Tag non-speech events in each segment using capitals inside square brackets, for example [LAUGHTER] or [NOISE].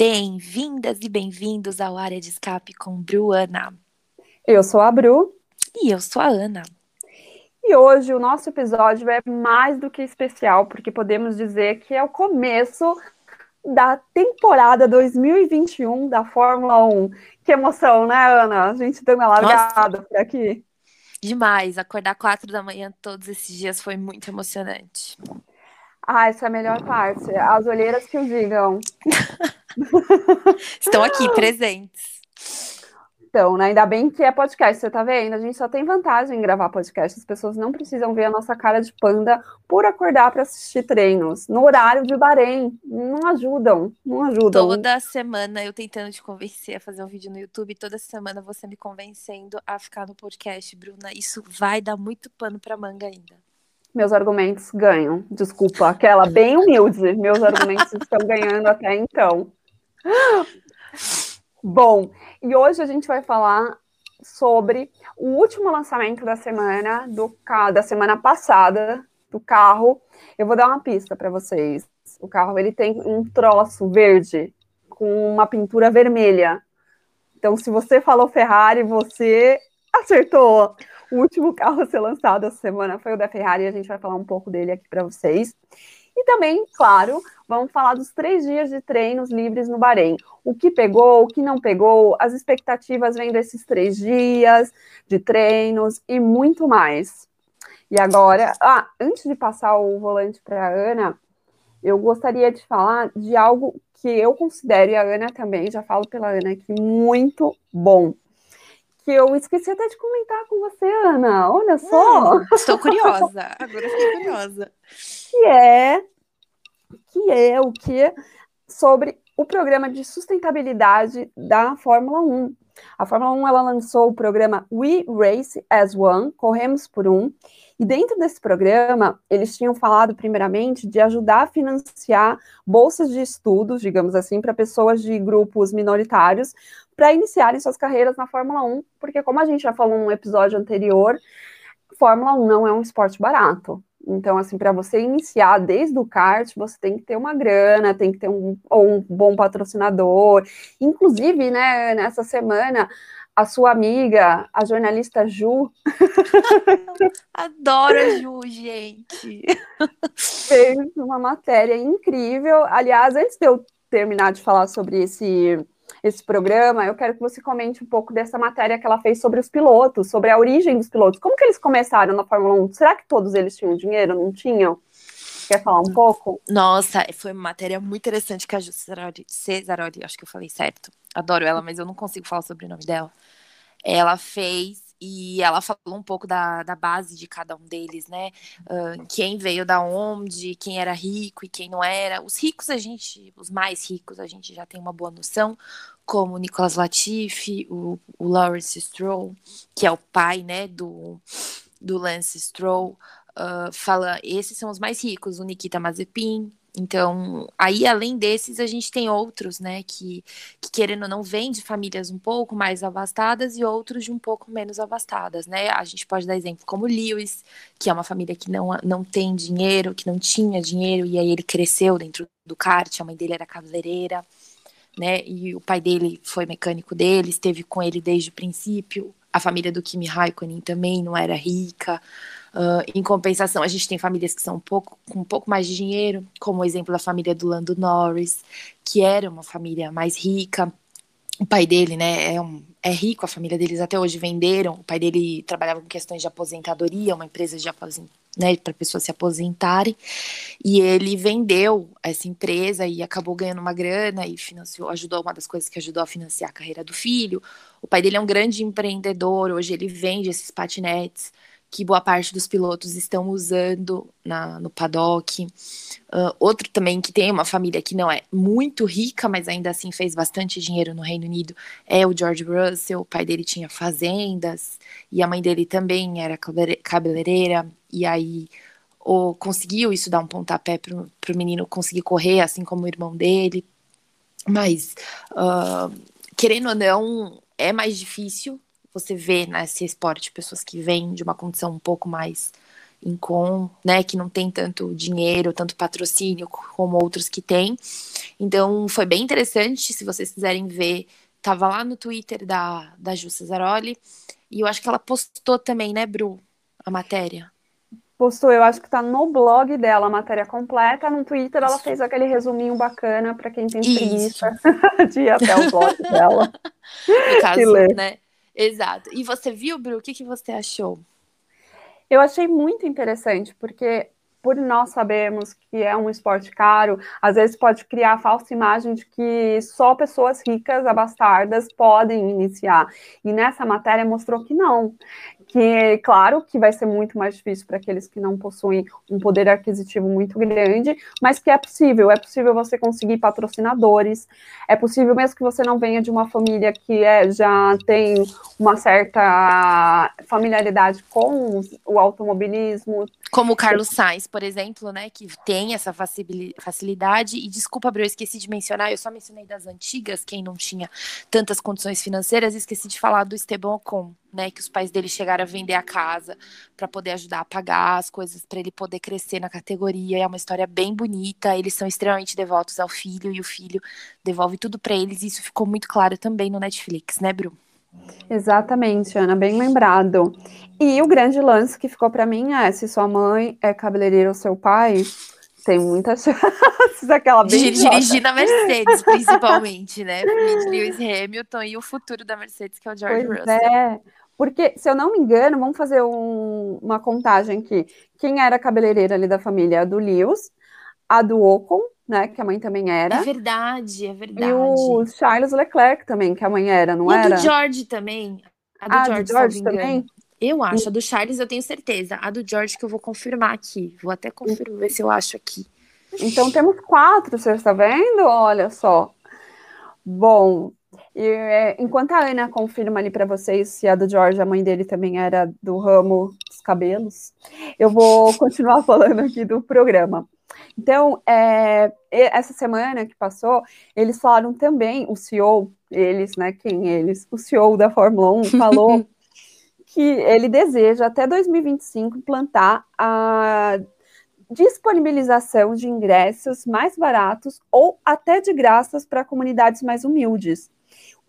Bem-vindas e bem-vindos ao Área de Escape com Bruana. Eu sou a Bru. E eu sou a Ana. E hoje o nosso episódio é mais do que especial, porque podemos dizer que é o começo da temporada 2021 da Fórmula 1. Que emoção, né, Ana? A gente deu uma largada Nossa. por aqui. Demais. Acordar quatro da manhã todos esses dias foi muito emocionante. Ah, essa é a melhor parte. As olheiras que o digam. [LAUGHS] [LAUGHS] Estão aqui, presentes. Então, né? Ainda bem que é podcast, você tá vendo? A gente só tem vantagem em gravar podcast. As pessoas não precisam ver a nossa cara de panda por acordar para assistir treinos. No horário de Bahrein. Não ajudam, não ajudam. Toda semana eu tentando te convencer a fazer um vídeo no YouTube, toda semana você me convencendo a ficar no podcast, Bruna. Isso vai dar muito pano para manga ainda. Meus argumentos ganham. Desculpa, aquela bem humilde. Meus argumentos [LAUGHS] estão ganhando até então. Bom, e hoje a gente vai falar sobre o último lançamento da semana, do da semana passada, do carro. Eu vou dar uma pista para vocês. O carro ele tem um troço verde com uma pintura vermelha. Então, se você falou Ferrari, você acertou. O último carro a ser lançado essa semana foi o da Ferrari, a gente vai falar um pouco dele aqui para vocês. E também, claro, vamos falar dos três dias de treinos livres no Bahrein. O que pegou, o que não pegou, as expectativas vendo esses três dias de treinos e muito mais. E agora, ah, antes de passar o volante para a Ana, eu gostaria de falar de algo que eu considero, e a Ana também, já falo pela Ana aqui, muito bom. Que eu esqueci até de comentar com você, Ana. Olha só. Hum, estou [LAUGHS] curiosa. Agora fiquei curiosa. Que é que é o que sobre o programa de sustentabilidade da Fórmula 1. A Fórmula 1 ela lançou o programa We Race as One, Corremos por Um, e dentro desse programa eles tinham falado primeiramente de ajudar a financiar bolsas de estudos, digamos assim, para pessoas de grupos minoritários para iniciarem suas carreiras na Fórmula 1, porque como a gente já falou num episódio anterior, Fórmula 1 não é um esporte barato. Então, assim, para você iniciar desde o kart, você tem que ter uma grana, tem que ter um, um bom patrocinador. Inclusive, né, nessa semana, a sua amiga, a jornalista Ju. [LAUGHS] Adoro a Ju, gente. Fez uma matéria incrível. Aliás, antes de eu terminar de falar sobre esse esse programa, eu quero que você comente um pouco dessa matéria que ela fez sobre os pilotos, sobre a origem dos pilotos. Como que eles começaram na Fórmula 1? Será que todos eles tinham dinheiro? Não tinham? Quer falar um pouco? Nossa, foi uma matéria muito interessante que a Cesaroli, Cesaroli, acho que eu falei certo. Adoro ela, mas eu não consigo falar sobre o nome dela. Ela fez e ela falou um pouco da, da base de cada um deles, né? Uh, quem veio da onde, quem era rico e quem não era. Os ricos, a gente, os mais ricos, a gente já tem uma boa noção, como o Nicolas Latifi, o, o Lawrence Stroll, que é o pai, né, do, do Lance Stroll. Uh, fala, esses são os mais ricos, o Nikita Mazepin, então, aí além desses, a gente tem outros, né, que, que querendo ou não vêm de famílias um pouco mais abastadas e outros de um pouco menos abastadas, né? A gente pode dar exemplo como Lewis, que é uma família que não, não tem dinheiro, que não tinha dinheiro, e aí ele cresceu dentro do kart, a mãe dele era cabeleireira, né? E o pai dele foi mecânico dele, esteve com ele desde o princípio. A família do Kimi Raikkonen também não era rica. Uh, em compensação, a gente tem famílias que são um pouco, com um pouco mais de dinheiro, como o exemplo da família do Lando Norris, que era uma família mais rica. O pai dele, né, é, um, é rico, a família deles até hoje venderam. O pai dele trabalhava com questões de aposentadoria, uma empresa de aposentadoria né, para pessoas se aposentarem. E ele vendeu essa empresa e acabou ganhando uma grana e financiou, ajudou uma das coisas que ajudou a financiar a carreira do filho. O pai dele é um grande empreendedor, hoje ele vende esses patinetes que boa parte dos pilotos estão usando na, no paddock. Uh, outro também que tem uma família que não é muito rica, mas ainda assim fez bastante dinheiro no Reino Unido, é o George Russell. O pai dele tinha fazendas e a mãe dele também era cabeleireira. E aí ou conseguiu isso dar um pontapé para o menino conseguir correr, assim como o irmão dele. Mas, uh, querendo ou não, é mais difícil você vê nesse esporte pessoas que vêm de uma condição um pouco mais Incon, né, que não tem tanto dinheiro, tanto patrocínio como outros que têm. Então foi bem interessante, se vocês quiserem ver, tava lá no Twitter da, da Ju Cesaroli, e eu acho que ela postou também, né, Bru, a matéria. Postou, eu acho que tá no blog dela a matéria completa, no Twitter ela fez aquele resuminho bacana para quem tem preguiça [LAUGHS] de ir até o blog dela. [LAUGHS] No caso, né? Exato. E você viu, Bru, o que, que você achou? Eu achei muito interessante, porque por nós sabemos que é um esporte caro, às vezes pode criar a falsa imagem de que só pessoas ricas, abastardas, podem iniciar. E nessa matéria mostrou que não, que claro que vai ser muito mais difícil para aqueles que não possuem um poder aquisitivo muito grande, mas que é possível, é possível você conseguir patrocinadores, é possível mesmo que você não venha de uma família que é, já tem uma certa familiaridade com o automobilismo. Como o Carlos Sainz, por exemplo, né, que tem essa facilidade, e desculpa, Abreu, eu esqueci de mencionar, eu só mencionei das antigas, quem não tinha tantas condições financeiras, esqueci de falar do Esteban Ocon, né, que os pais dele chegaram a vender a casa para poder ajudar a pagar as coisas para ele poder crescer na categoria. É uma história bem bonita. Eles são extremamente devotos ao filho e o filho devolve tudo para eles. E isso ficou muito claro também no Netflix, né, Bru? Exatamente, Ana, bem lembrado. E o grande lance que ficou para mim é se sua mãe é cabeleireira ou seu pai, tem muitas [LAUGHS] chances aquela bem dirigir na Mercedes, principalmente, né? Lewis Hamilton e o futuro da Mercedes, que é o George pois Russell. É. Porque, se eu não me engano, vamos fazer um, uma contagem aqui. Quem era a cabeleireira ali da família? A do Lewis, a do Ocon, né? Que a mãe também era. É verdade, é verdade. E o Charles Leclerc também, que a mãe era, não e era? A do George também. A do ah, George, do George também? Eu acho. A do Charles eu tenho certeza. A do George que eu vou confirmar aqui. Vou até confirmar, ver se eu acho aqui. Então temos quatro, você está vendo? Olha só. Bom, e, é, enquanto a Ana confirma ali para vocês se a do George, a mãe dele também era do ramo dos cabelos, eu vou [LAUGHS] continuar falando aqui do programa. Então, é, essa semana que passou, eles falaram também, o CEO, eles, né? Quem eles? O CEO da Fórmula 1 [LAUGHS] falou que ele deseja até 2025 implantar a disponibilização de ingressos mais baratos ou até de graças para comunidades mais humildes.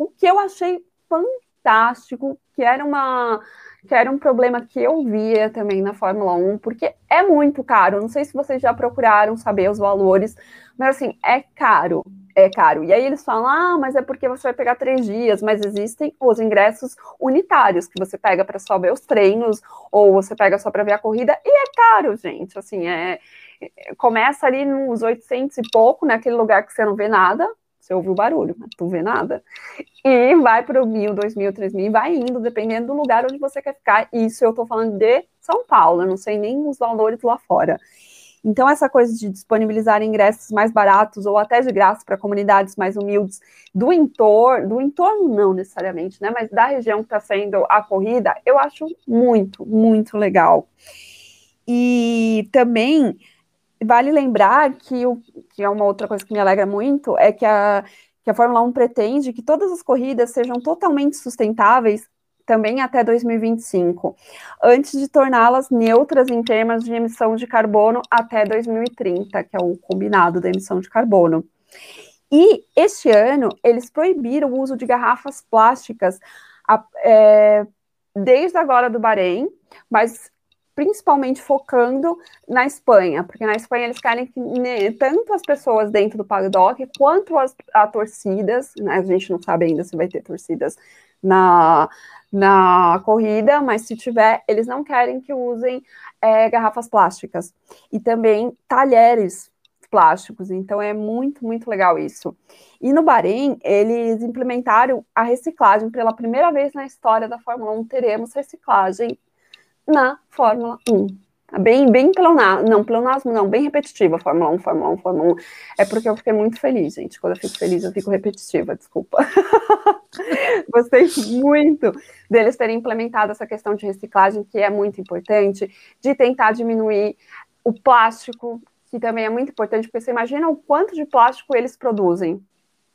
O que eu achei fantástico, que era uma que era um problema que eu via também na Fórmula 1, porque é muito caro. Não sei se vocês já procuraram saber os valores, mas assim, é caro, é caro. E aí eles falam, ah, mas é porque você vai pegar três dias, mas existem os ingressos unitários que você pega para só ver os treinos, ou você pega só para ver a corrida, e é caro, gente. Assim, é, começa ali nos 800 e pouco, naquele lugar que você não vê nada, você ouve o barulho, mas tu vê nada. E vai para o mil, dois mil, três mil, e vai indo, dependendo do lugar onde você quer ficar. Isso eu estou falando de São Paulo, eu não sei nem os valores lá fora. Então, essa coisa de disponibilizar ingressos mais baratos ou até de graça para comunidades mais humildes do entorno, do entorno não necessariamente, né? Mas da região que está sendo a corrida, eu acho muito, muito legal. E também vale lembrar que, o, que é uma outra coisa que me alegra muito, é que a, que a Fórmula 1 pretende que todas as corridas sejam totalmente sustentáveis também até 2025, antes de torná-las neutras em termos de emissão de carbono até 2030, que é o combinado da emissão de carbono. E este ano eles proibiram o uso de garrafas plásticas é, desde agora do Bahrein, mas principalmente focando na Espanha, porque na Espanha eles querem que né, tanto as pessoas dentro do paddock quanto as a torcidas, né, a gente não sabe ainda se vai ter torcidas na, na corrida, mas se tiver, eles não querem que usem é, garrafas plásticas e também talheres plásticos, então é muito, muito legal isso. E no Bahrein, eles implementaram a reciclagem pela primeira vez na história da Fórmula 1, teremos reciclagem na Fórmula 1. Bem, bem pleonasmo, não, pleonasmo não, bem repetitiva, Fórmula 1, Fórmula 1, Fórmula 1. É porque eu fiquei muito feliz, gente. Quando eu fico feliz, eu fico repetitiva, desculpa. [LAUGHS] Gostei muito deles terem implementado essa questão de reciclagem, que é muito importante, de tentar diminuir o plástico, que também é muito importante, porque você imagina o quanto de plástico eles produzem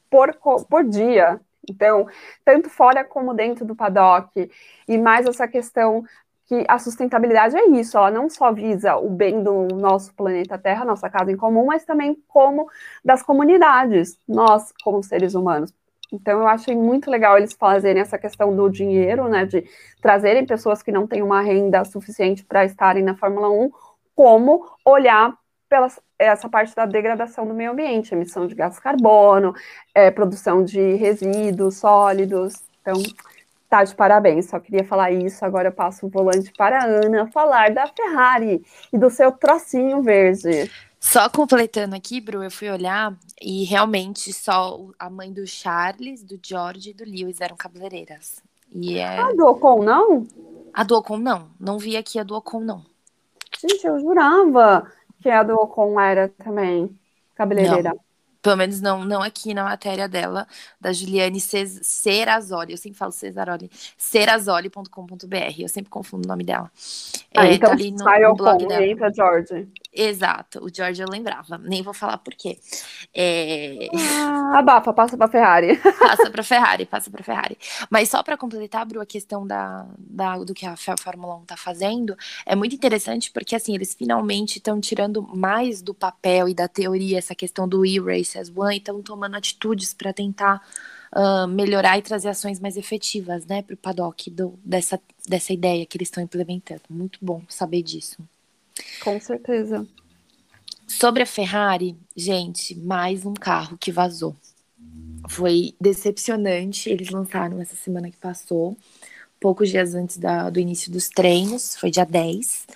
por, por dia. Então, tanto fora como dentro do paddock, e mais essa questão que a sustentabilidade é isso, ela não só visa o bem do nosso planeta Terra, nossa casa em comum, mas também como das comunidades, nós como seres humanos. Então eu achei muito legal eles fazerem essa questão do dinheiro, né, de trazerem pessoas que não têm uma renda suficiente para estarem na Fórmula 1, como olhar pela essa parte da degradação do meio ambiente, emissão de gás carbono, é, produção de resíduos sólidos. Então, tá de parabéns. Só queria falar isso. Agora eu passo o volante para a Ana falar da Ferrari e do seu trocinho verde. Só completando aqui, Bru, eu fui olhar e realmente só a mãe do Charles, do George e do Lewis eram cabeleireiras. E é... A do Ocon, não? A do Ocon, não. Não vi aqui a do Ocon, não. Gente, eu jurava que a do Ocon era também cabeleireira. Não. Pelo menos não, não aqui na matéria dela, da Juliane Serazoli. Eu sempre falo Cesaroli. Serazoli.com.br. Eu sempre confundo o nome dela. Ah, é, então tá ali no, sai no blog dela. entra George. Exato, o George eu lembrava, nem vou falar por quê. É... Ah, abafa, passa para [LAUGHS] Ferrari. passa para Ferrari, passa para Ferrari. Mas só para completar, Bru, a questão da, da, do que a Fórmula 1 está fazendo, é muito interessante porque assim, eles finalmente estão tirando mais do papel e da teoria essa questão do e-race as one e estão tomando atitudes para tentar uh, melhorar e trazer ações mais efetivas, né, para o paddock do, dessa, dessa ideia que eles estão implementando. Muito bom saber disso. Com certeza. Sobre a Ferrari, gente, mais um carro que vazou. Foi decepcionante. Eles lançaram essa semana que passou, poucos dias antes da, do início dos treinos, foi dia 10.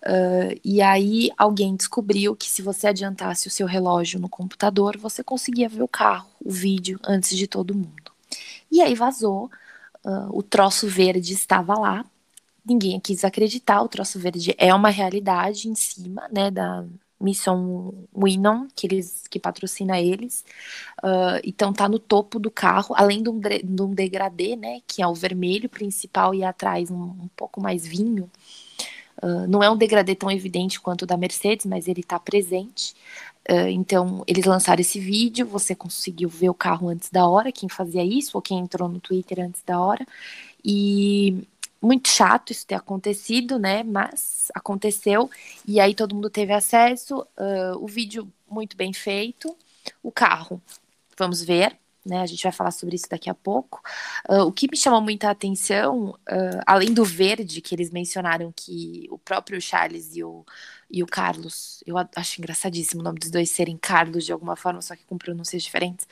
Uh, e aí alguém descobriu que se você adiantasse o seu relógio no computador, você conseguia ver o carro, o vídeo, antes de todo mundo. E aí vazou, uh, o troço verde estava lá, ninguém quis acreditar, o troço verde é uma realidade em cima, né, da missão Winon, que eles que patrocina eles. Uh, então tá no topo do carro, além de um, de um degradê, né, que é o vermelho principal e atrás um, um pouco mais vinho. Uh, não é um degradê tão evidente quanto o da Mercedes, mas ele está presente. Uh, então, eles lançaram esse vídeo, você conseguiu ver o carro antes da hora, quem fazia isso, ou quem entrou no Twitter antes da hora. E muito chato isso ter acontecido, né? Mas aconteceu e aí todo mundo teve acesso. Uh, o vídeo muito bem feito, o carro, vamos ver. Né, a gente vai falar sobre isso daqui a pouco. Uh, o que me chamou muita atenção, uh, além do verde, que eles mencionaram que o próprio Charles e o, e o Carlos, eu acho engraçadíssimo o nome dos dois serem Carlos de alguma forma, só que com pronúncias diferentes.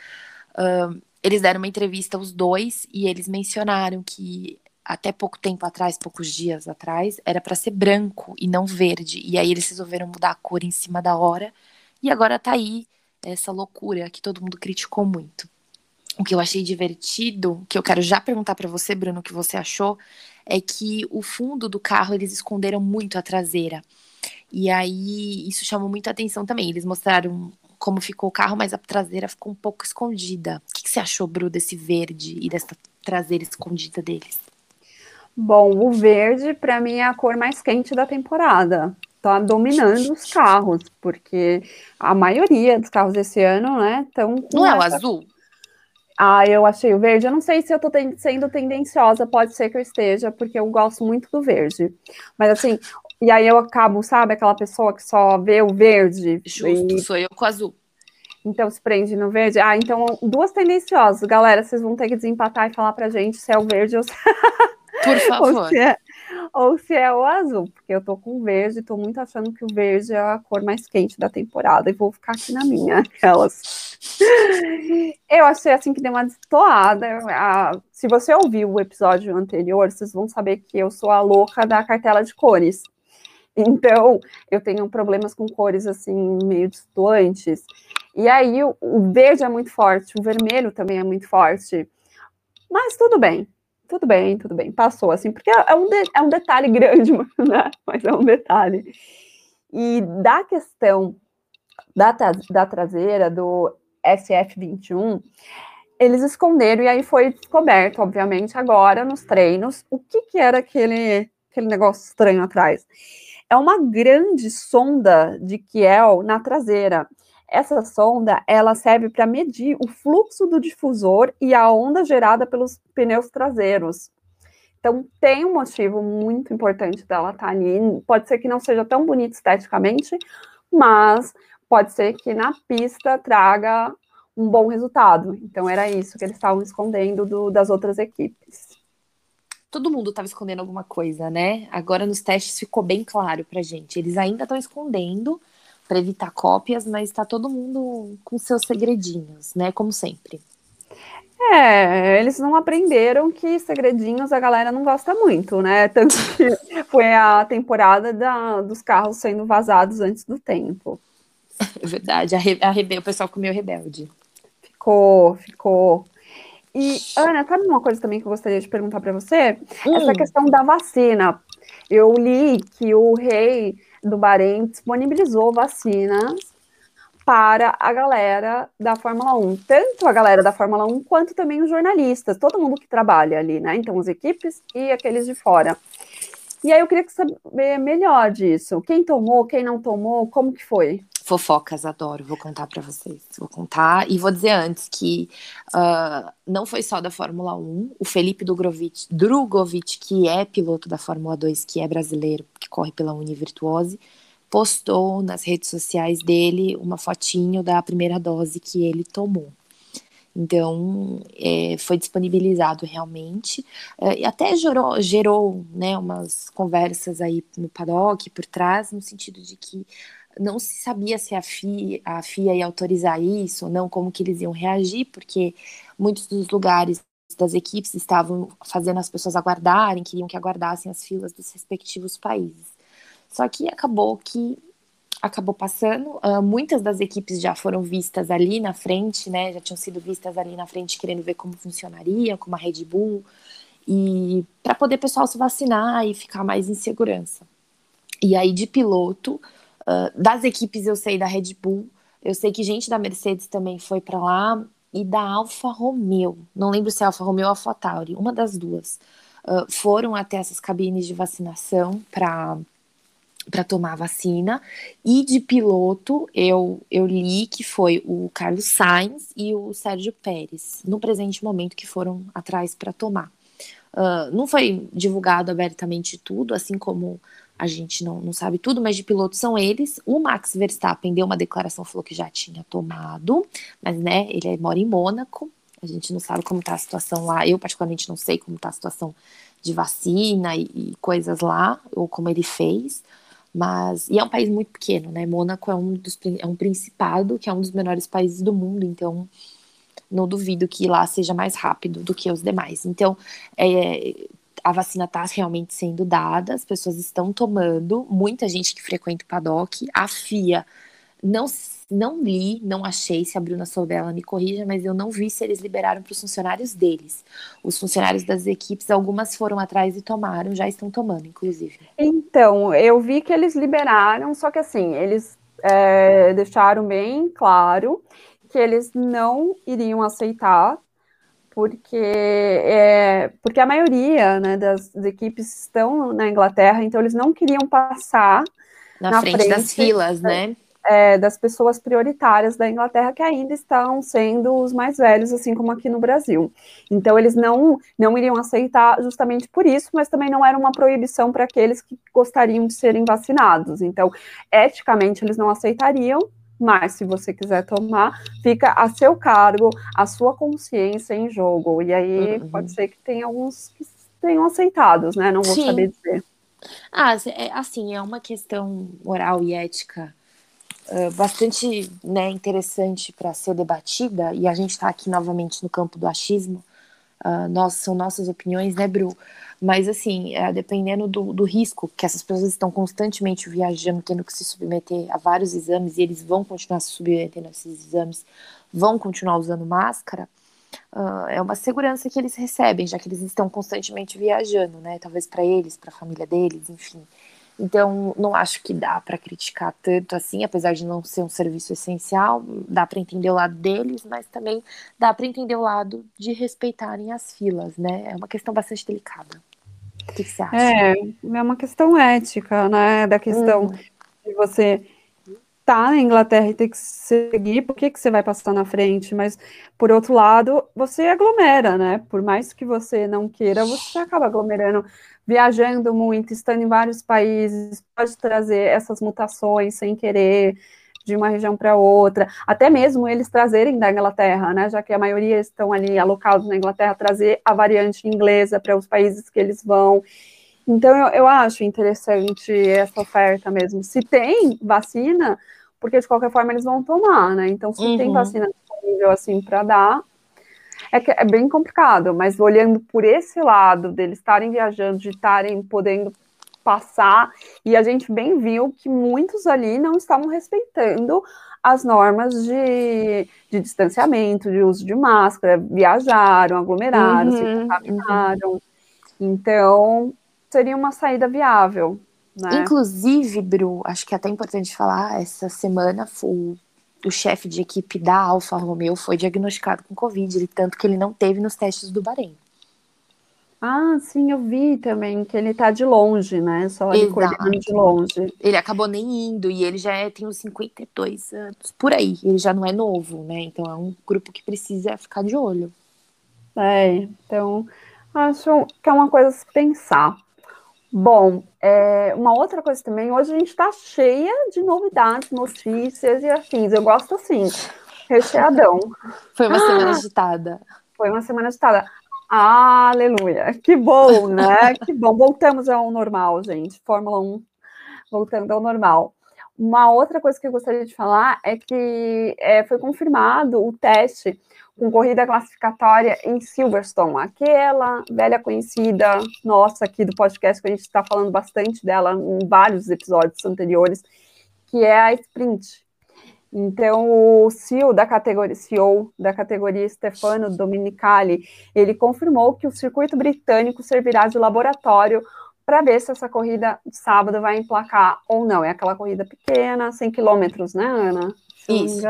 Eles deram uma entrevista, os dois, e eles mencionaram que até pouco tempo atrás, poucos dias atrás, era para ser branco e não verde. E aí eles resolveram mudar a cor em cima da hora. E agora tá aí essa loucura que todo mundo criticou muito. O que eu achei divertido, que eu quero já perguntar para você, Bruno, o que você achou, é que o fundo do carro eles esconderam muito a traseira. E aí isso chamou muita atenção também. Eles mostraram como ficou o carro, mas a traseira ficou um pouco escondida. O que, que você achou, Bruno, desse verde e dessa traseira escondida deles? Bom, o verde para mim é a cor mais quente da temporada. Tá dominando os carros, porque a maioria dos carros desse ano, né, estão Não é o azul? Ah, eu achei o verde. Eu não sei se eu tô ten sendo tendenciosa, pode ser que eu esteja, porque eu gosto muito do verde. Mas assim, e aí eu acabo, sabe, aquela pessoa que só vê o verde. Justo, e... sou eu com o azul. Então se prende no verde. Ah, então duas tendenciosas. Galera, vocês vão ter que desempatar e falar pra gente se é o verde ou se... [LAUGHS] Por favor. [LAUGHS] ou, se é, ou se é o azul, porque eu tô com verde, tô muito achando que o verde é a cor mais quente da temporada e vou ficar aqui na minha, [LAUGHS] aquelas. Eu achei assim que deu uma destoada. se você ouviu o episódio anterior, vocês vão saber que eu sou a louca da cartela de cores. Então, eu tenho problemas com cores assim, meio distantes. E aí, o, o verde é muito forte, o vermelho também é muito forte. Mas tudo bem, tudo bem, tudo bem, passou, assim, porque é um, de, é um detalhe grande, [LAUGHS] né? Mas é um detalhe. E da questão da, da traseira, do SF21, eles esconderam, e aí foi descoberto, obviamente, agora nos treinos, o que, que era aquele, aquele negócio estranho atrás. É uma grande sonda de Kiel na traseira. Essa sonda, ela serve para medir o fluxo do difusor e a onda gerada pelos pneus traseiros. Então tem um motivo muito importante dela estar tá ali. Pode ser que não seja tão bonito esteticamente, mas pode ser que na pista traga um bom resultado. Então era isso que eles estavam escondendo do, das outras equipes. Todo mundo estava escondendo alguma coisa, né? Agora nos testes ficou bem claro pra gente. Eles ainda estão escondendo para evitar cópias, mas está todo mundo com seus segredinhos, né? Como sempre. É, eles não aprenderam que segredinhos a galera não gosta muito, né? [LAUGHS] Tanto que foi a temporada da, dos carros sendo vazados antes do tempo. É verdade, a, a rebe, o pessoal comeu rebelde. Ficou, ficou. E, Ana, sabe uma coisa também que eu gostaria de perguntar para você? Hum. Essa questão da vacina. Eu li que o rei do Bahrein disponibilizou vacinas para a galera da Fórmula 1, tanto a galera da Fórmula 1 quanto também os jornalistas, todo mundo que trabalha ali, né? Então, as equipes e aqueles de fora. E aí eu queria saber melhor disso. Quem tomou, quem não tomou, como que foi? Fofocas, adoro, vou contar para vocês. Vou contar e vou dizer antes que uh, não foi só da Fórmula 1, o Felipe Drogovic, Drogovic, que é piloto da Fórmula 2, que é brasileiro, que corre pela Univirtuose, postou nas redes sociais dele uma fotinho da primeira dose que ele tomou. Então, é, foi disponibilizado realmente. É, e até gerou, gerou né, umas conversas aí no paddock, por trás, no sentido de que não se sabia se a FIA, a FIA ia autorizar isso ou não, como que eles iam reagir, porque muitos dos lugares das equipes estavam fazendo as pessoas aguardarem, queriam que aguardassem as filas dos respectivos países. Só que acabou que acabou passando. Uh, muitas das equipes já foram vistas ali na frente, né? Já tinham sido vistas ali na frente, querendo ver como funcionaria, como a Red Bull, e para poder o pessoal se vacinar e ficar mais em segurança. E aí, de piloto, uh, das equipes eu sei da Red Bull, eu sei que gente da Mercedes também foi para lá, e da Alfa Romeo, não lembro se é Alfa Romeo ou Alfa Tauri, uma das duas, uh, foram até essas cabines de vacinação para para tomar vacina. E de piloto, eu, eu li que foi o Carlos Sainz e o Sérgio Pérez, no presente momento, que foram atrás para tomar. Uh, não foi divulgado abertamente tudo, assim como a gente não, não sabe tudo, mas de piloto são eles. O Max Verstappen deu uma declaração, falou que já tinha tomado, mas né, ele mora em Mônaco, a gente não sabe como está a situação lá. Eu, particularmente, não sei como está a situação de vacina e, e, coisas lá, ou como ele fez. Mas, e é um país muito pequeno, né? Mônaco é um, dos, é um principado, que é um dos menores países do mundo, então não duvido que lá seja mais rápido do que os demais. Então, é, a vacina está realmente sendo dada, as pessoas estão tomando, muita gente que frequenta o paddock, a FIA não não li, não achei, se a Bruna souber, ela me corrija, mas eu não vi se eles liberaram para os funcionários deles. Os funcionários das equipes, algumas foram atrás e tomaram, já estão tomando, inclusive. Então, eu vi que eles liberaram, só que assim, eles é, deixaram bem claro que eles não iriam aceitar porque é, porque a maioria né, das, das, equipes estão na Inglaterra, então eles não queriam passar na, na frente, frente, das filas, né? é, das pessoas prioritárias da Inglaterra que ainda estão sendo os mais velhos, assim como aqui no Brasil. Então, eles não, não iriam aceitar justamente por isso, mas também não era uma proibição para aqueles que gostariam de serem vacinados. Então, eticamente, eles não aceitariam, mas se você quiser tomar, fica a seu cargo, a sua consciência em jogo. E aí uhum. pode ser que tenha alguns que tenham aceitados, né? Não vou Sim. saber dizer. Ah, é, assim, é uma questão moral e ética uh, bastante né, interessante para ser debatida, e a gente está aqui novamente no campo do achismo, uh, nós, são nossas opiniões, né, Bru? Mas, assim, uh, dependendo do, do, risco, que essas pessoas estão constantemente viajando, tendo que se submeter a vários exames, e eles vão continuar se submetendo a esses exames, vão continuar usando máscara, uh, é uma segurança que eles recebem, já que eles estão constantemente viajando, né? Talvez para eles, para a família deles, enfim. Então, não acho que dá para criticar tanto assim, apesar de não ser um serviço essencial, dá para entender o lado deles, mas também dá para entender o lado de respeitarem as filas, né? É uma questão bastante delicada. O que, que você acha? É, é uma questão ética, né? Da questão hum. de você tá na Inglaterra e ter que seguir, por que, que você vai passar na frente? Mas, por outro lado, você aglomera, né? Por mais que você não queira, você acaba aglomerando, viajando muito, estando em vários países, pode trazer essas mutações sem querer de uma região para outra, até mesmo eles trazerem da Inglaterra, né, já que a maioria estão ali alocados na Inglaterra, trazer a variante inglesa para os países que eles vão. Então, eu, eu acho interessante essa oferta mesmo. Se tem vacina, porque de qualquer forma eles vão tomar, né? Então, se uhum. tem vacina disponível assim para dar, é, que é bem complicado, mas olhando por esse lado deles estarem viajando, de estarem podendo passar, e a gente bem viu que muitos ali não estavam respeitando as normas de, de distanciamento, de uso de máscara, viajaram, aglomeraram, uhum, se contaminaram. Uhum. Então, seria uma saída viável. Né? Inclusive, Bru, acho que é até importante falar, essa semana o, o chefe de equipe da Alfa Romeo foi diagnosticado com Covid, tanto que ele não teve nos testes do Bahrein. Ah, sim, eu vi também que ele tá de longe, né? Só ele coordenando de longe. Ele acabou nem indo e ele já é, tem uns 52 anos por aí. Ele já não é novo, né? Então é um grupo que precisa ficar de olho. É, então acho que é uma coisa a se pensar. Bom, é, uma outra coisa também, hoje a gente tá cheia de novidades, notícias e afins. Eu gosto assim, recheadão. Foi uma semana agitada. Foi uma semana agitada. Aleluia! Que bom, né? [LAUGHS] que bom. Voltamos ao normal, gente. Fórmula 1 voltando ao normal. Uma outra coisa que eu gostaria de falar é que é, foi confirmado o teste com corrida classificatória em Silverstone, aquela velha conhecida nossa aqui do podcast, que a gente está falando bastante dela em vários episódios anteriores, que é a sprint. Então, o CEO da categoria, CEO da categoria Stefano Dominicali, ele confirmou que o circuito britânico servirá de laboratório para ver se essa corrida de sábado vai emplacar ou não. É aquela corrida pequena, 100 quilômetros, né, Ana? Se Isso.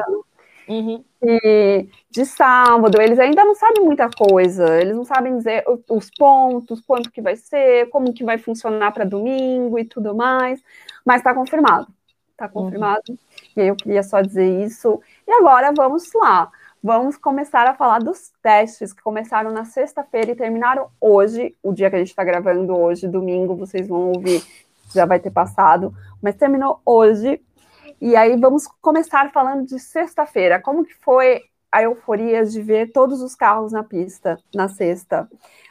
Uhum. E de sábado, eles ainda não sabem muita coisa, eles não sabem dizer os pontos, quanto que vai ser, como que vai funcionar para domingo e tudo mais, mas está confirmado tá uhum. confirmado. Uhum. E eu queria só dizer isso. E agora vamos lá. Vamos começar a falar dos testes que começaram na sexta-feira e terminaram hoje, o dia que a gente está gravando hoje, domingo, vocês vão ouvir, já vai ter passado, mas terminou hoje. E aí vamos começar falando de sexta-feira. Como que foi a euforia de ver todos os carros na pista na sexta,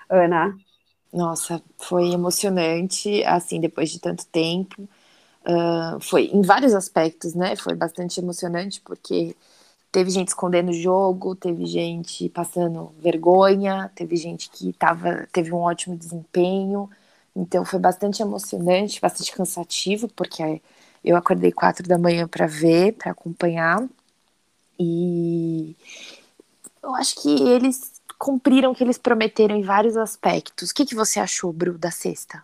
Ana? Nossa, foi emocionante, assim, depois de tanto tempo. Uh, foi em vários aspectos, né? Foi bastante emocionante porque teve gente escondendo o jogo, teve gente passando vergonha, teve gente que tava, teve um ótimo desempenho. Então foi bastante emocionante, bastante cansativo, porque eu acordei quatro da manhã para ver, para acompanhar. E eu acho que eles cumpriram o que eles prometeram em vários aspectos. O que, que você achou, Bru, da sexta?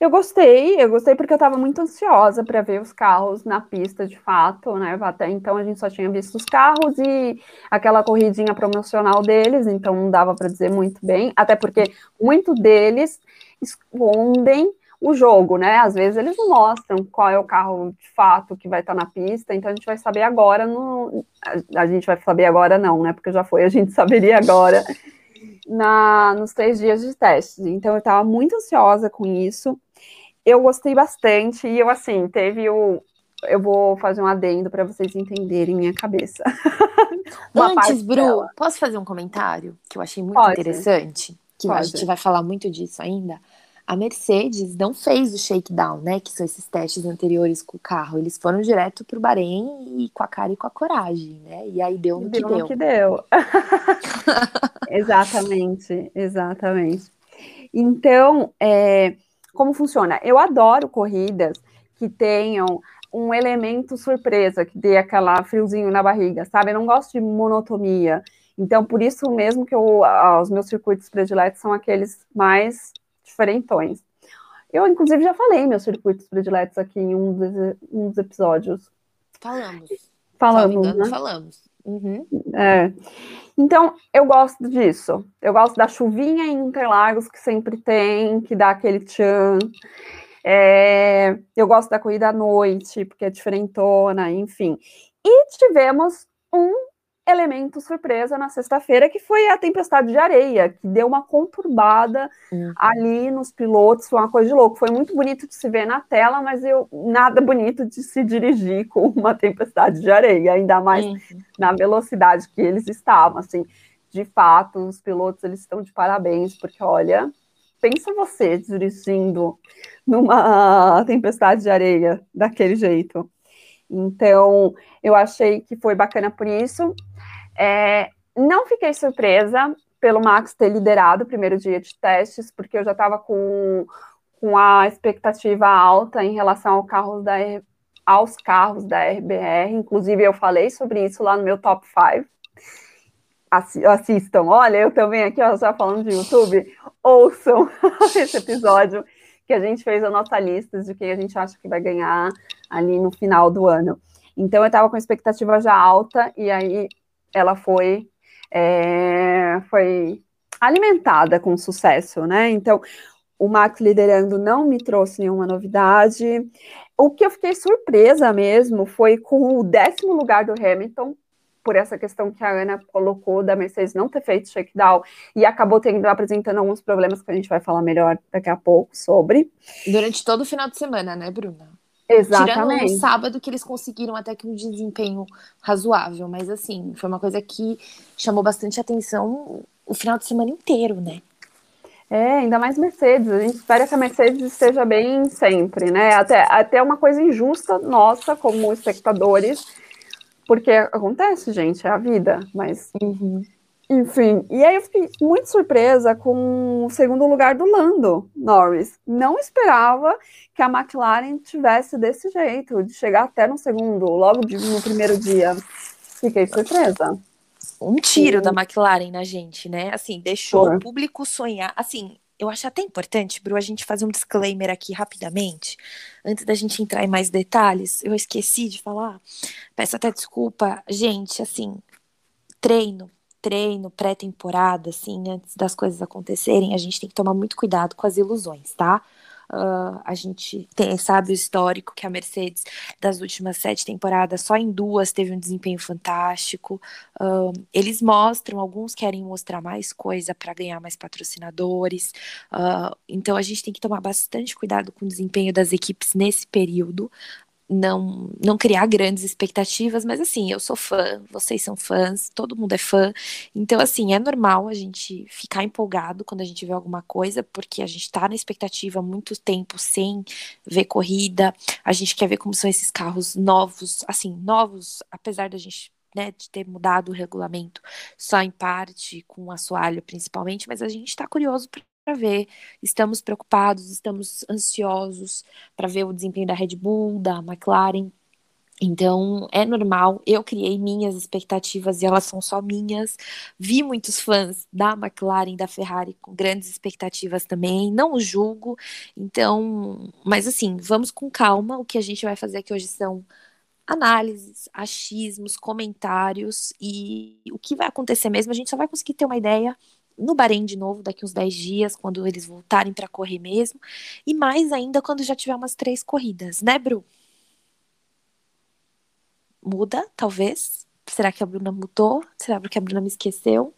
Eu gostei, eu gostei porque eu estava muito ansiosa para ver os carros na pista de fato, né? Até então a gente só tinha visto os carros e aquela corridinha promocional deles, então não dava para dizer muito bem, até porque muito deles escondem o jogo, né? Às vezes eles não mostram qual é o carro de fato que vai estar tá na pista, então a gente vai saber agora no. A gente vai saber agora, não, né? Porque já foi, a gente [LAUGHS] saberia agora na, nos três dias de testes. Então eu estava muito ansiosa com isso eu gostei bastante e eu assim teve o eu vou fazer um adendo para vocês entenderem minha cabeça. [LAUGHS] Antes, Bru, dela. posso fazer um comentário que eu achei muito Pode. interessante? Que Pode. a gente vai falar muito disso ainda. A Mercedes não fez o shakedown, né? Que são esses testes anteriores com o carro. Eles foram direto pro Bahrein e com a cara e com a coragem, né? E aí deu no deu que deu. No que deu. exatamente, exatamente. Então, é, como funciona? Eu adoro corridas que tenham um elemento surpresa, que dê aquela friozinho na barriga, sabe? Eu não gosto de monotonia. Então, por isso mesmo que eu, os meus circuitos prediletos são aqueles mais diferentões. Eu, inclusive, já falei meus circuitos prediletos aqui em um dos, um dos episódios. Falamos. Falamos, engano, né? Falamos. Uhum. É. Então, eu gosto disso. Eu gosto da chuvinha em Interlagos que sempre tem, que dá aquele tchan. É, eu gosto da corrida à noite, porque é diferentona, enfim. E tivemos um elemento surpresa na sexta-feira, que foi a tempestade de areia, que deu uma conturbada uhum. ali nos pilotos, foi uma coisa de louco. Foi muito bonito de se ver na tela, mas eu nada bonito de se dirigir [LAUGHS] com uma tempestade de areia, ainda mais uhum. na velocidade que eles estavam, assim. De fato, os pilotos eles estão de parabéns, porque olha, pensa você dirigindo numa [LAUGHS] tempestade de areia daquele jeito. Então, eu achei que foi bacana por isso. É, não fiquei surpresa pelo Max ter liderado o primeiro dia de testes, porque eu já estava com, com a expectativa alta em relação ao carro da, aos carros da RBR. Inclusive, eu falei sobre isso lá no meu top 5. Assistam, olha, eu também aqui, ó, já falando de YouTube, ouçam [LAUGHS] esse episódio que a gente fez a nossa lista de quem a gente acha que vai ganhar ali no final do ano. Então eu estava com expectativa já alta e aí ela foi é, foi alimentada com sucesso, né? Então o Max liderando não me trouxe nenhuma novidade. O que eu fiquei surpresa mesmo foi com o décimo lugar do Hamilton, por essa questão que a Ana colocou da Mercedes não ter feito shakedown e acabou tendo apresentando alguns problemas que a gente vai falar melhor daqui a pouco sobre. Durante todo o final de semana, né, Bruna? Exatamente. Tirando o sábado que eles conseguiram até que um desempenho razoável, mas assim, foi uma coisa que chamou bastante atenção o final de semana inteiro, né? É, ainda mais Mercedes. A gente espera que a Mercedes esteja bem sempre, né? Até, até uma coisa injusta nossa, como espectadores, porque acontece, gente, é a vida, mas. Uhum. Enfim, e aí eu fiquei muito surpresa com o segundo lugar do Lando Norris. Não esperava que a McLaren tivesse desse jeito, de chegar até no segundo, logo de, no primeiro dia. Fiquei surpresa. Um tiro Sim. da McLaren na gente, né? Assim, deixou Por. o público sonhar. Assim, eu acho até importante, Bru, a gente fazer um disclaimer aqui rapidamente, antes da gente entrar em mais detalhes. Eu esqueci de falar, peço até desculpa. Gente, assim, treino, treino, pré-temporada, assim, antes das coisas acontecerem, a gente tem que tomar muito cuidado com as ilusões, tá? Uh, a gente tem, sabe o histórico que a Mercedes, das últimas sete temporadas, só em duas teve um desempenho fantástico. Uh, eles mostram, alguns querem mostrar mais coisa para ganhar mais patrocinadores. Uh, então a gente tem que tomar bastante cuidado com o desempenho das equipes nesse período não, não criar grandes expectativas, mas assim, eu sou fã, vocês são fãs, todo mundo é fã. Então, assim, é normal a gente ficar empolgado quando a gente vê alguma coisa, porque a gente tá na expectativa há muito tempo sem ver corrida. A gente quer ver como são esses carros novos, assim, novos, apesar da gente né, de ter mudado o regulamento só em parte, com assoalho principalmente, mas a gente está curioso ver. Estamos preocupados, estamos ansiosos para ver o desempenho da Red Bull, da McLaren. Então, é normal. Eu criei minhas expectativas e elas são só minhas. Vi muitos fãs da McLaren, da Ferrari com grandes expectativas também. Não os julgo. Então, mas assim, vamos com calma. O que a gente vai fazer aqui hoje são análises, achismos, comentários e o que vai acontecer mesmo. A gente só vai conseguir ter uma ideia no Bahrein de novo daqui uns 10 dias, quando eles voltarem para correr mesmo, e mais ainda quando já tiver umas três corridas, né, Bru? Muda, talvez? Será que a Bruna mudou? Será que a Bruna me esqueceu?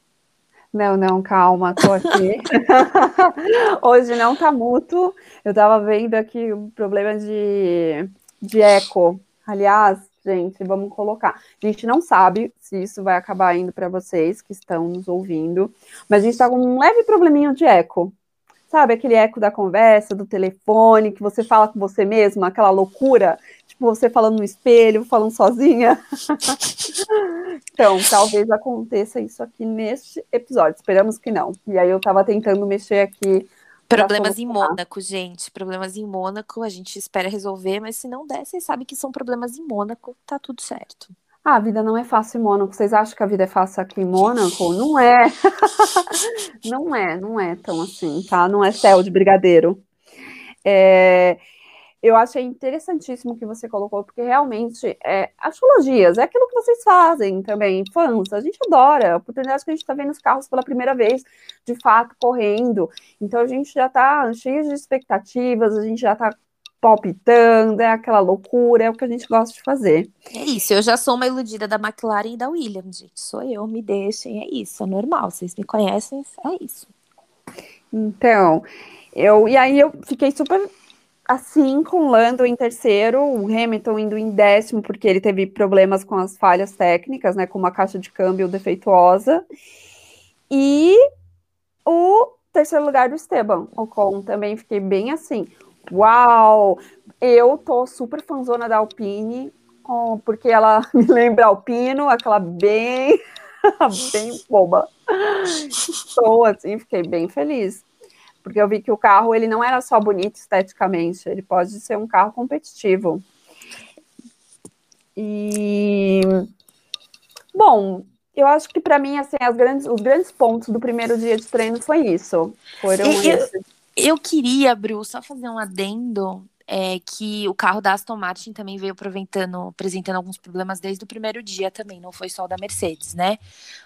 Não, não, calma, tô aqui. [LAUGHS] [LAUGHS] Hoje não tá mútuo. Eu tava vendo aqui um problema de, de eco. Aliás, gente, vamos colocar. A gente não sabe se isso vai acabar indo para vocês que estão nos ouvindo, mas a gente está com um leve probleminha de eco. Sabe, aquele eco da conversa, do telefone, que você fala com você mesma, aquela loucura, tipo você falando no espelho, falando sozinha. [LAUGHS] então, talvez aconteça isso aqui neste episódio. Esperamos que não. E aí eu estava tentando mexer aqui Problemas em Mônaco, gente. Problemas em Mônaco, a gente espera resolver, mas se não der, vocês sabem que são problemas em Mônaco, tá tudo certo. Ah, a vida não é fácil em Mônaco. Vocês acham que a vida é fácil aqui em Mônaco? [LAUGHS] Não é. [LAUGHS] não é, não é tão assim, tá? Não é céu de brigadeiro. É, eu achei interessantíssimo o que você colocou, porque realmente é, astrologias é aquilo que vocês fazem também, fãs, a gente adora, a oportunidade que a gente está vendo os carros pela primeira vez, de fato, correndo, então a gente já está cheio de expectativas, a gente já está palpitando, é aquela loucura, é o que a gente gosta de fazer. É isso, eu já sou uma iludida da McLaren e da Williams, gente. Sou eu, me deixem, é isso, é normal. Vocês me conhecem, é isso. Então, eu e aí eu fiquei super assim com o Lando em terceiro, o Hamilton indo em décimo, porque ele teve problemas com as falhas técnicas, né? Com uma caixa de câmbio defeituosa. E o terceiro lugar do Esteban Ocon também fiquei bem assim. Uau! Eu tô super fanzona da Alpine, porque ela [LAUGHS] me lembra Alpino, aquela bem, [LAUGHS] bem boba. [LAUGHS] Estou assim, fiquei bem feliz. Porque eu vi que o carro ele não era só bonito esteticamente, ele pode ser um carro competitivo. E bom, eu acho que para mim assim, grandes, os grandes pontos do primeiro dia de treino foi isso. Foram eu, eu queria, Bru, só fazer um adendo é que o carro da Aston Martin também veio aproveitando, apresentando alguns problemas desde o primeiro dia também, não foi só o da Mercedes, né?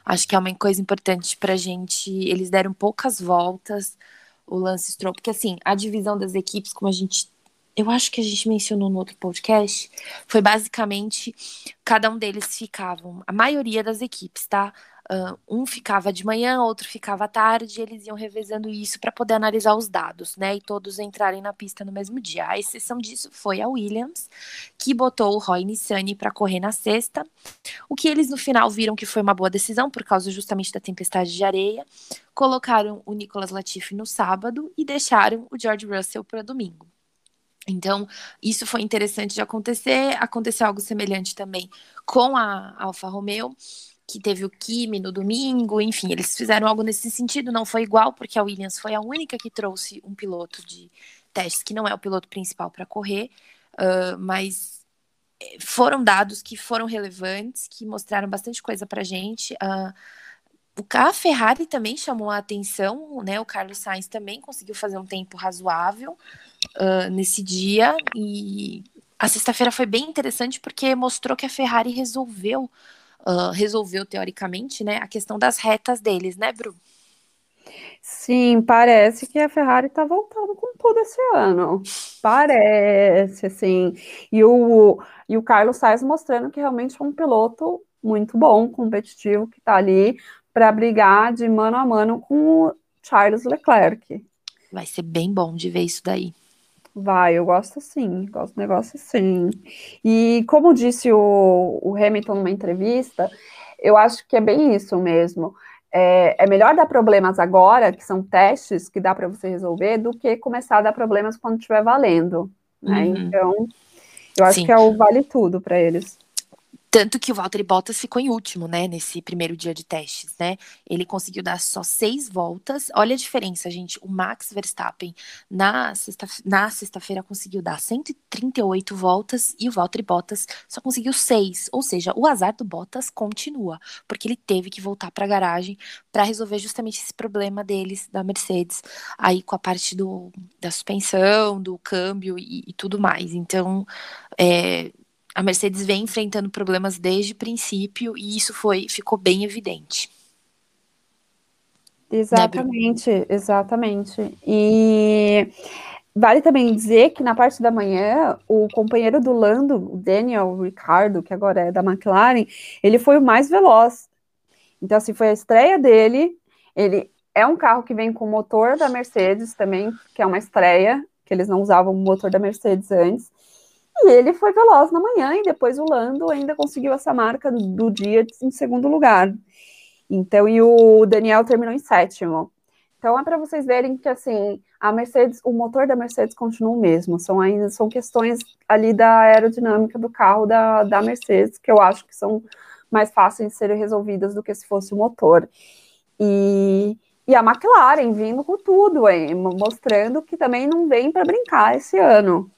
Acho que é uma coisa importante pra gente. Eles deram poucas voltas, o Lance Stroll, porque assim, a divisão das equipes, como a gente eu acho que a gente mencionou no outro podcast, foi basicamente cada um deles ficavam, a maioria das equipes, tá? Uh, um ficava de manhã, outro ficava à tarde, eles iam revezando isso para poder analisar os dados, né? E todos entrarem na pista no mesmo dia. A exceção disso foi a Williams, que botou o Roy Nissani para correr na sexta, o que eles no final viram que foi uma boa decisão por causa justamente da tempestade de areia. Colocaram o Nicolas Latifi no sábado e deixaram o George Russell para domingo. Então, isso foi interessante de acontecer. Aconteceu algo semelhante também com a Alfa Romeo, que teve o Kimi no domingo. Enfim, eles fizeram algo nesse sentido. Não foi igual, porque a Williams foi a única que trouxe um piloto de testes que não é o piloto principal para correr, uh, mas eh, foram dados que foram relevantes, que mostraram bastante coisa para gente. Uh, a Ferrari também chamou a atenção, né? O Carlos Sainz também conseguiu fazer um tempo razoável uh, nesse dia. E a sexta-feira foi bem interessante porque mostrou que a Ferrari resolveu, uh, resolveu teoricamente, né, a questão das retas deles, né, Bru? Sim, parece que a Ferrari está voltando com tudo esse ano. Parece, assim. E o, e o Carlos Sainz mostrando que realmente é um piloto muito bom, competitivo, que está ali para brigar de mano a mano com o Charles Leclerc. Vai ser bem bom de ver isso daí. Vai, eu gosto sim, gosto do negócio sim. E como disse o, o Hamilton numa entrevista, eu acho que é bem isso mesmo. É, é, melhor dar problemas agora, que são testes que dá para você resolver, do que começar a dar problemas quando estiver valendo. Né? Uhum. Então, eu acho Sim. que é o vale tudo para eles. Tanto que o Valtteri Bottas ficou em último, né, nesse primeiro dia de testes, né? Ele conseguiu dar só seis voltas. Olha a diferença, gente. O Max Verstappen na sexta-feira na sexta conseguiu dar 138 voltas e o Valtteri Bottas só conseguiu seis. Ou seja, o azar do Bottas continua, porque ele teve que voltar para a garagem para resolver justamente esse problema deles, da Mercedes, aí com a parte do, da suspensão, do câmbio e, e tudo mais. Então, é, a Mercedes vem enfrentando problemas desde o princípio e isso foi ficou bem evidente. Né, exatamente, né, exatamente. E vale também dizer que na parte da manhã, o companheiro do Lando, o Daniel Ricardo, que agora é da McLaren, ele foi o mais veloz. Então, assim, foi a estreia dele. Ele é um carro que vem com o motor da Mercedes também, que é uma estreia, que eles não usavam o motor da Mercedes antes. E ele foi veloz na manhã e depois o Lando ainda conseguiu essa marca do dia em segundo lugar. Então, e o Daniel terminou em sétimo. Então é para vocês verem que assim, a Mercedes, o motor da Mercedes continua o mesmo. São ainda são questões ali da aerodinâmica do carro da, da Mercedes que eu acho que são mais fáceis de serem resolvidas do que se fosse o motor. E, e a McLaren vindo com tudo aí, mostrando que também não vem para brincar esse ano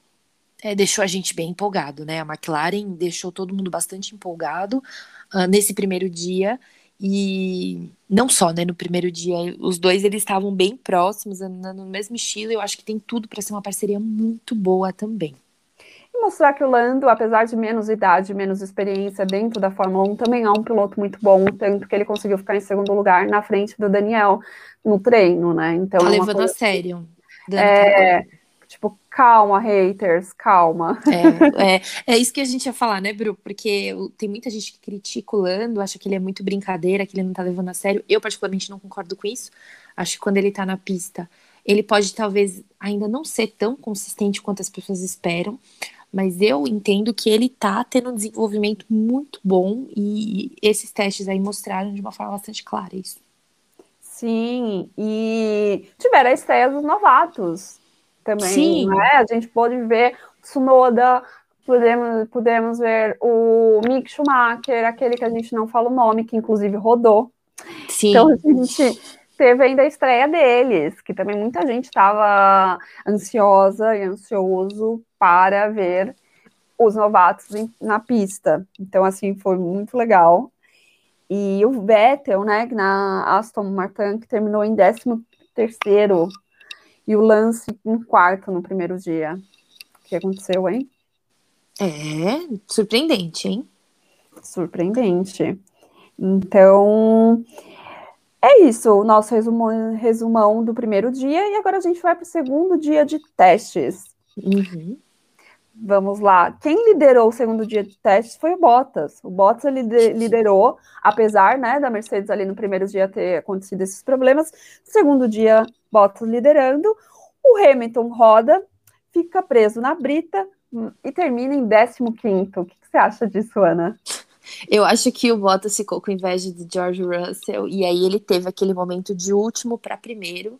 é, deixou a gente bem empolgado, né? A McLaren deixou todo mundo bastante empolgado uh, nesse primeiro dia. E não só, né? No primeiro dia, os dois eles estavam bem próximos, andando no mesmo estilo. Eu acho que tem tudo para ser uma parceria muito boa também. E mostrar que o Lando, apesar de menos idade, menos experiência dentro da Fórmula 1, também é um piloto muito bom, tanto que ele conseguiu ficar em segundo lugar na frente do Daniel no treino, né? Então, tá é levando coisa... a sério. É, Tipo, calma, haters, calma. É, é, é isso que a gente ia falar, né, Bru? Porque tem muita gente que critica o Lando, acha que ele é muito brincadeira, que ele não tá levando a sério. Eu, particularmente, não concordo com isso. Acho que quando ele tá na pista, ele pode talvez ainda não ser tão consistente quanto as pessoas esperam, mas eu entendo que ele tá tendo um desenvolvimento muito bom e esses testes aí mostraram de uma forma bastante clara isso. Sim, e tiveram a estreia dos novatos também, Sim. Né? A gente pôde ver Tsunoda, podemos, podemos ver o Mick Schumacher, aquele que a gente não fala o nome, que inclusive rodou. Sim. Então a gente teve ainda a estreia deles, que também muita gente estava ansiosa e ansioso para ver os novatos na pista. Então, assim, foi muito legal. E o Vettel, né, na Aston Martin, que terminou em 13 terceiro, e o Lance em quarto no primeiro dia. O que aconteceu, hein? É, surpreendente, hein? Surpreendente. Então, é isso, o nosso resumão, resumão do primeiro dia, e agora a gente vai para o segundo dia de testes. Uhum. Vamos lá. Quem liderou o segundo dia de testes foi o Bottas. O Bottas ele liderou, apesar né, da Mercedes ali no primeiro dia ter acontecido esses problemas. No segundo dia, Bottas liderando. O Hamilton roda, fica preso na brita hum, e termina em 15. O que, você acha disso, Ana? Eu acho que o Bottas ficou com inveja de George Russell e aí ele teve aquele momento de último para primeiro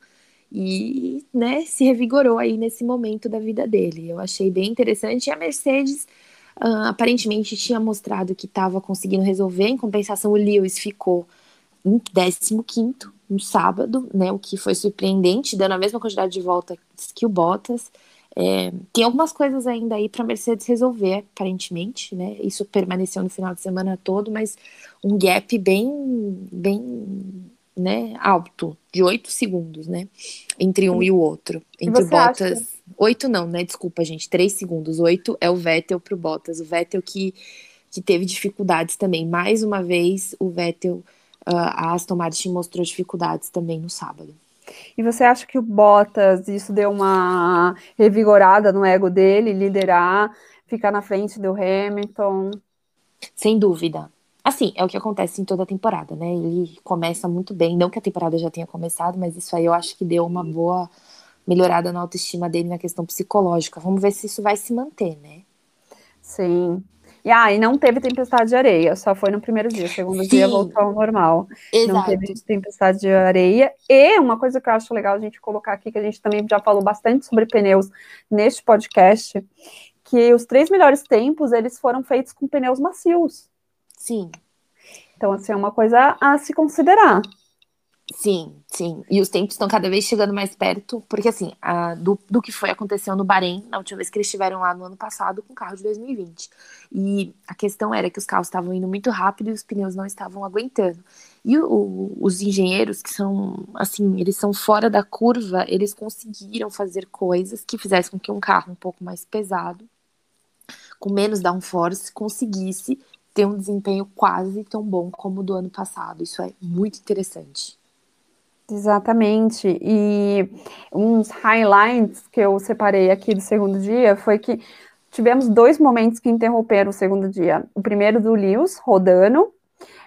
e né, se revigorou aí nesse momento da vida dele. Eu achei bem interessante. E a Mercedes uh, aparentemente tinha mostrado que estava conseguindo resolver, em compensação, o Lewis ficou em 15 no sábado, né, o que foi surpreendente, dando a mesma quantidade de voltas que o Bottas. É, tem algumas coisas ainda aí para a Mercedes resolver, aparentemente, né? Isso permaneceu no final de semana todo, mas um gap bem, bem né, alto, de 8 segundos, né? Entre um e o outro. Entre Bottas. Oito não, né? Desculpa, gente. 3 segundos. Oito é o Vettel pro Bottas. O Vettel que, que teve dificuldades também. Mais uma vez, o Vettel, a Aston Martin mostrou dificuldades também no sábado. E você acha que o Bottas, isso deu uma revigorada no ego dele, liderar, ficar na frente do Hamilton? Sem dúvida. Assim, é o que acontece em toda a temporada, né? Ele começa muito bem, não que a temporada já tenha começado, mas isso aí eu acho que deu uma boa melhorada na autoestima dele na questão psicológica. Vamos ver se isso vai se manter, né? Sim. E, ah, e não teve tempestade de areia, só foi no primeiro dia, segundo Sim. dia voltou ao normal. Exato. Não teve tempestade de areia. E uma coisa que eu acho legal a gente colocar aqui, que a gente também já falou bastante sobre pneus neste podcast, que os três melhores tempos, eles foram feitos com pneus macios. Sim. Então, assim, é uma coisa a se considerar. Sim, sim. E os tempos estão cada vez chegando mais perto, porque assim, a, do, do que foi acontecendo no Bahrein, na última vez que eles estiveram lá no ano passado com o carro de 2020. E a questão era que os carros estavam indo muito rápido e os pneus não estavam aguentando. E o, os engenheiros, que são, assim, eles são fora da curva, eles conseguiram fazer coisas que fizessem com que um carro um pouco mais pesado, com menos downforce, conseguisse ter um desempenho quase tão bom como o do ano passado. Isso é muito interessante. Exatamente. E uns highlights que eu separei aqui do segundo dia foi que tivemos dois momentos que interromperam o segundo dia. O primeiro do Lewis rodando,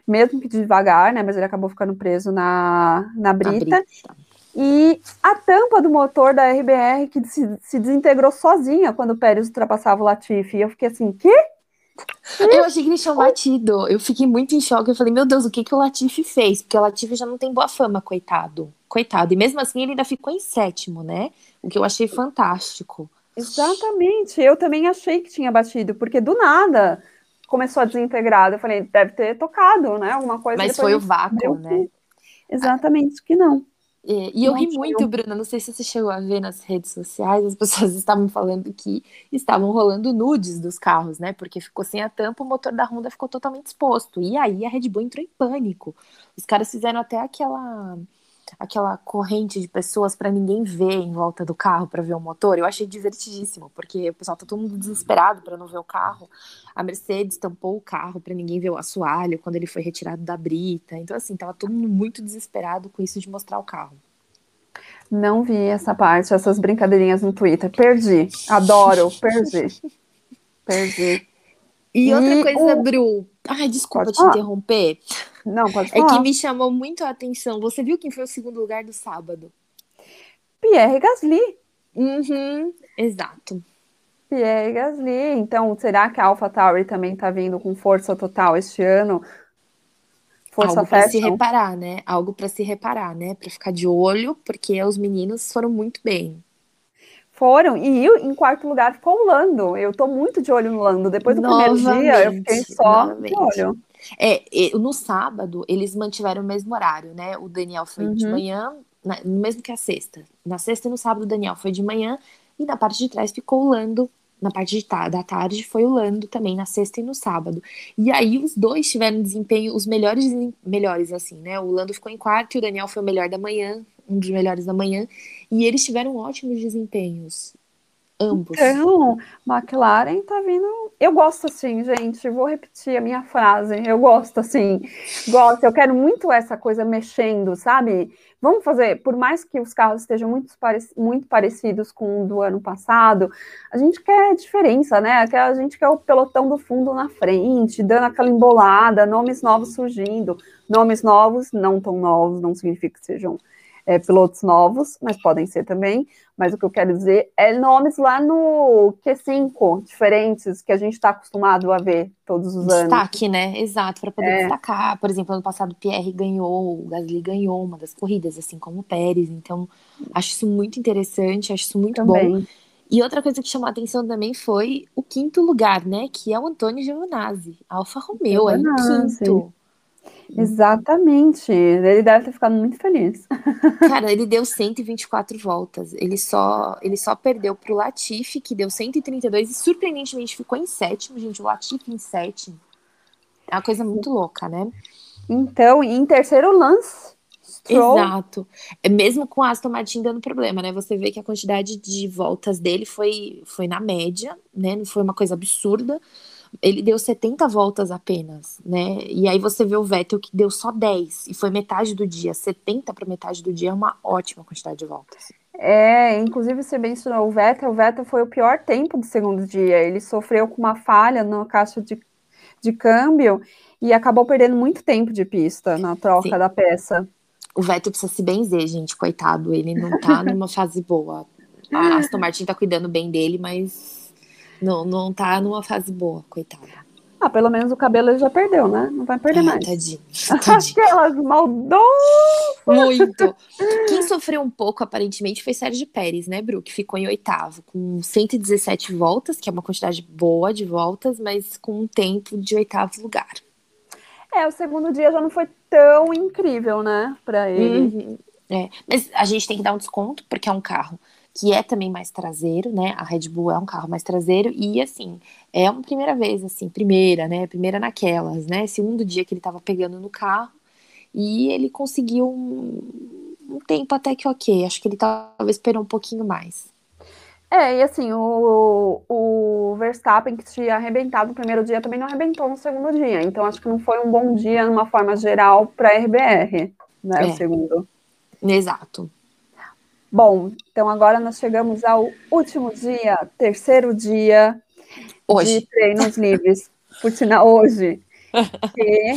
mesmo que devagar, né? Mas ele acabou ficando preso na, na brita. brita. E a tampa do motor da RBR que se, se desintegrou sozinha quando o Pérez ultrapassava o Latifi. E eu fiquei assim, quê? Eu achei que eles tinham batido. Eu fiquei muito em choque. Eu falei, meu Deus, o que, que o Latifi fez? Porque o Latifi já não tem boa fama, coitado. Coitado. E mesmo assim, ele ainda ficou em sétimo, né? O que eu achei fantástico. Exatamente. Eu também achei que tinha batido, porque do nada começou a desintegrar. Eu falei, deve ter tocado, né? Alguma coisa. Mas foi o vácuo, né? Exatamente que não. É, e eu ri muito, Bruna. Não sei se você chegou a ver nas redes sociais, as [LAUGHS] pessoas estavam falando que estavam rolando nudes dos carros, né? Porque ficou sem a tampa, o motor da Honda ficou totalmente exposto. E aí a Red Bull entrou em pânico. Os caras fizeram até aquela aquela corrente de pessoas para ninguém ver em volta do carro para ver o motor. Eu achei divertidíssimo, porque o pessoal tá todo mundo desesperado para não ver o carro. A Mercedes tampou o carro para ninguém ver o assoalho quando ele foi retirado da brita. Então assim, tava todo mundo muito desesperado com isso de mostrar o carro. Não vi essa parte, essas brincadeirinhas no Twitter. Perdi. Adoro, perdi. [LAUGHS] Perdi. E, e outra coisa, o... Bru. Ai, desculpa pode te falar. interromper. Não, pode falar. É que me chamou muito a atenção. Você viu quem foi o segundo lugar do sábado? Pierre Gasly. Uhum, exato. Pierre Gasly. Então, será que a AlphaTauri também está vindo com força total este ano? Força Algo para se reparar, né? Algo para se reparar, né? Para ficar de olho, porque os meninos foram muito bem. Foram, e eu, em quarto lugar ficou o Lando. Eu tô muito de olho no Lando. Depois do novamente, primeiro dia, eu fiquei só novamente. de olho. É, no sábado, eles mantiveram o mesmo horário, né? O Daniel foi uhum. de manhã, no mesmo que a sexta. Na sexta e no sábado, o Daniel foi de manhã, e na parte de trás ficou o Lando. Na parte de, da tarde foi o Lando também, na sexta e no sábado. E aí os dois tiveram desempenho, os melhores, melhores assim, né? O Lando ficou em quarto e o Daniel foi o melhor da manhã, um dos melhores da manhã, e eles tiveram ótimos desempenhos. Ambos. Então, McLaren tá vindo. Eu gosto assim, gente. Vou repetir a minha frase. Eu gosto assim. Gosto. Eu quero muito essa coisa mexendo, sabe? Vamos fazer, por mais que os carros estejam muito, muito parecidos com o do ano passado, a gente quer diferença, né? A gente quer o pelotão do fundo na frente, dando aquela embolada, nomes novos surgindo. Nomes novos, não tão novos, não significa que sejam é, pilotos novos, mas podem ser também. Mas o que eu quero dizer é nomes lá no Q5, diferentes, que a gente está acostumado a ver todos os anos. Destaque, né? Exato, para poder é. destacar. Por exemplo, ano passado o Pierre ganhou, o Gasly ganhou uma das corridas, assim como o Pérez. Então, acho isso muito interessante, acho isso muito também. bom. E outra coisa que chamou a atenção também foi o quinto lugar, né? Que é o Antônio Giovinazzi, Alfa Romeo, é o quinto. Exatamente. Ele deve ter ficado muito feliz. Cara, ele deu 124 voltas. Ele só, ele só perdeu pro Latifi, que deu 132 e surpreendentemente ficou em sétimo, gente. O Latifi em sétimo. É uma coisa muito louca, né? Então, e em terceiro lance. Stroll. Exato. É mesmo com a Aston Martin dando problema, né? Você vê que a quantidade de voltas dele foi, foi na média, né? Não foi uma coisa absurda ele deu 70 voltas apenas, né? E aí você vê o Vettel que deu só 10 e foi metade do dia. 70 para metade do dia é uma ótima quantidade de voltas. É, inclusive você mencionou o Vettel, o Vettel foi o pior tempo do segundo dia. Ele sofreu com uma falha na caixa de, de câmbio e acabou perdendo muito tempo de pista na troca Sim. da peça. O Vettel precisa se benzer, gente, coitado. Ele não tá [LAUGHS] numa fase boa. A Aston Martin tá cuidando bem dele, mas não, não tá numa fase boa, coitada. Ah, pelo menos o cabelo ele já perdeu, né? Não vai perder ah, mais. Tadinho, [LAUGHS] tadinho. Aquelas maldosas! Muito. Quem sofreu um pouco, aparentemente, foi Sérgio Pérez, né, Bru? Que ficou em oitavo, com 117 voltas, que é uma quantidade boa de voltas, mas com um tempo de oitavo lugar. É, o segundo dia já não foi tão incrível, né, pra ele. Uhum. É, mas a gente tem que dar um desconto, porque é um carro que é também mais traseiro, né? A Red Bull é um carro mais traseiro e assim, é uma primeira vez assim, primeira, né? Primeira naquelas, né? Segundo dia que ele tava pegando no carro e ele conseguiu um, um tempo até que ok. Acho que ele talvez esperou um pouquinho mais. É, e assim, o, o Verstappen, que tinha arrebentado no primeiro dia, também não arrebentou no segundo dia. Então, acho que não foi um bom dia, numa forma geral, para a RBR, né? É. O segundo. Exato. Bom, então agora nós chegamos ao último dia, terceiro dia hoje. de treinos livres. Por sinal, hoje. [LAUGHS] que,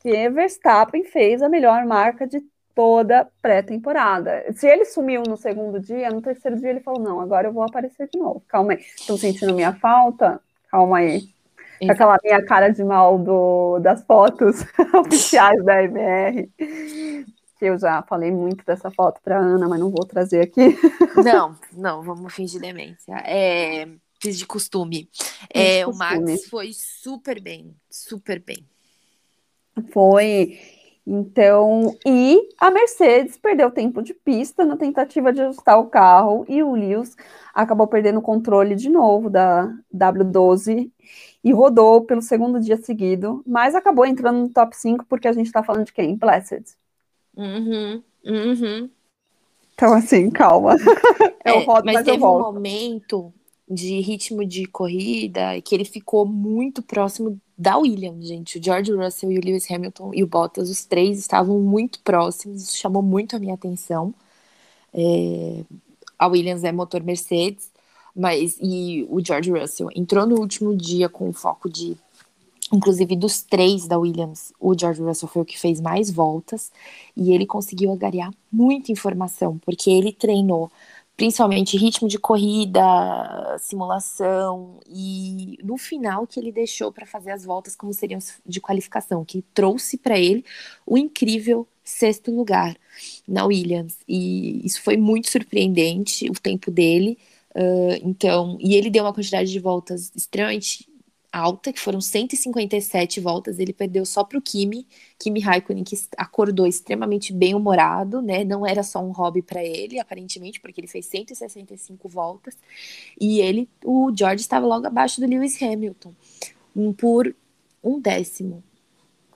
que Verstappen fez a melhor marca de toda pré-temporada. Se ele sumiu no segundo dia, no terceiro dia ele falou: Não, agora eu vou aparecer de novo. Calma aí. Estão sentindo minha falta? Calma aí. Aquela minha cara de mal do, das fotos [LAUGHS] oficiais da MR que eu já falei muito dessa foto para Ana, mas não vou trazer aqui. [LAUGHS] Não, não, vamos fingir demência. É, fiz de costume. É, de costume. O Max foi super bem, super bem. Foi. Então, e a Mercedes perdeu tempo de pista na tentativa de ajustar o carro e o Lewis acabou perdendo o controle de novo da W12 e rodou pelo segundo dia seguido, mas acabou entrando no top 5 porque a gente está falando de quem? Blessed. Uhum, uhum. Então, assim, calma. [LAUGHS] É, eu rodo, mas, mas teve um momento de ritmo de corrida que ele ficou muito próximo da Williams, gente. O George Russell e o Lewis Hamilton e o Bottas, os três estavam muito próximos, isso chamou muito a minha atenção. É, a Williams é motor Mercedes, mas e o George Russell entrou no último dia com o foco de Inclusive, dos três da Williams, o George Russell foi o que fez mais voltas e ele conseguiu agariar muita informação, porque ele treinou principalmente ritmo de corrida, simulação e no final que ele deixou para fazer as voltas como seriam de qualificação, que trouxe para ele o incrível sexto lugar na Williams e isso foi muito surpreendente o tempo dele. Uh, então, e ele deu uma quantidade de voltas extremamente alta, que foram 157 voltas, ele perdeu só para o Kimi, Kimi Raikkonen, que acordou extremamente bem-humorado, né? Não era só um hobby para ele, aparentemente, porque ele fez 165 voltas. E ele, o George estava logo abaixo do Lewis Hamilton, um por um décimo.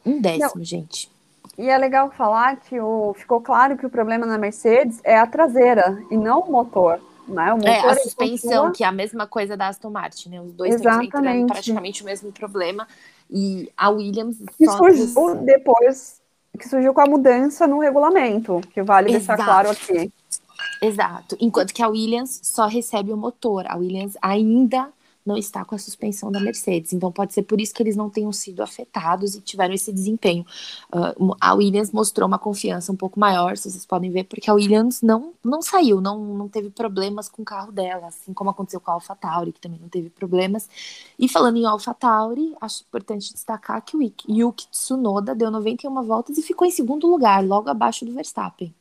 Um décimo, Não. gente. E é legal falar que o, ficou claro que o problema na Mercedes é a traseira e não o motor. Né? O é, a suspensão, continua... que é a mesma coisa da Aston Martin, né? Os dois estão praticamente o mesmo problema. E a Williams. Que surgiu depois, que surgiu com a mudança no regulamento, que vale Exato. deixar claro aqui. Exato. Enquanto que a Williams só recebe o motor. A Williams ainda não está com a suspensão da Mercedes. Então pode ser por isso que eles não tenham sido afetados e tiveram esse desempenho. Uh, a Williams mostrou uma confiança um pouco maior, vocês podem ver, porque a Williams não, não saiu, não, não teve problemas com o carro dela, assim como aconteceu com a AlphaTauri, que também não teve problemas. E falando em AlphaTauri, acho importante destacar que o Yuki Tsunoda deu 91 voltas e ficou em segundo lugar, logo abaixo do Verstappen.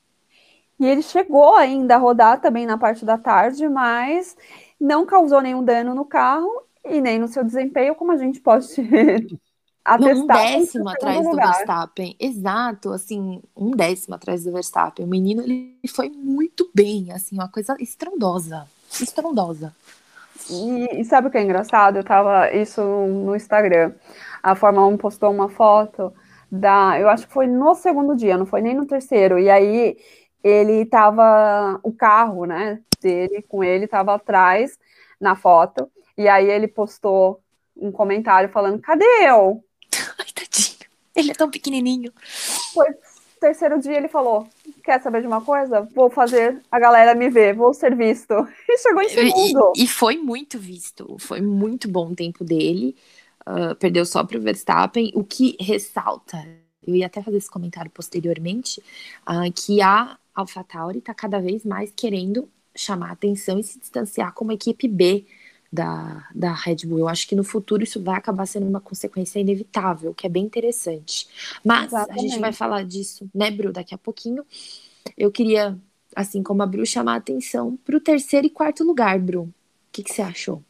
E ele chegou ainda a rodar também na parte da tarde, mas não causou nenhum dano no carro e nem no seu desempenho, como a gente pode [LAUGHS] atestar. Um décimo atrás lugar. do Verstappen. Exato, assim, um décimo atrás do Verstappen. O menino, ele foi muito bem, assim, uma coisa estrondosa. Estrondosa. E, e, sabe o que é engraçado? Eu tava isso no Instagram. A Fórmula 1 postou uma foto da. Eu acho que foi no segundo dia, não foi nem no terceiro. E aí ele tava. O carro, né? Dele com ele estava atrás na foto. E aí ele postou um comentário falando: cadê eu? Ai, tadinho. Ele é tão pequenininho. Foi terceiro dia ele falou: Quer saber de uma coisa? Vou fazer a galera me ver, vou ser visto. [LAUGHS] E chegou em segundo. E, e foi muito visto. Foi muito bom o tempo dele. Uh, perdeu só para o Verstappen. O que ressalta, eu ia até fazer esse comentário posteriormente, uh, que a AlphaTauri está cada vez mais querendo chamar atenção e se distanciar como equipe B da, da Red Bull. Eu acho que no futuro isso vai acabar sendo uma consequência inevitável, que é bem interessante. Mas Exatamente. a gente vai falar disso, né, Bru, daqui a pouquinho. Eu queria, assim como a Bru, chamar a atenção para o terceiro e quarto lugar, Bru. O que, que você achou?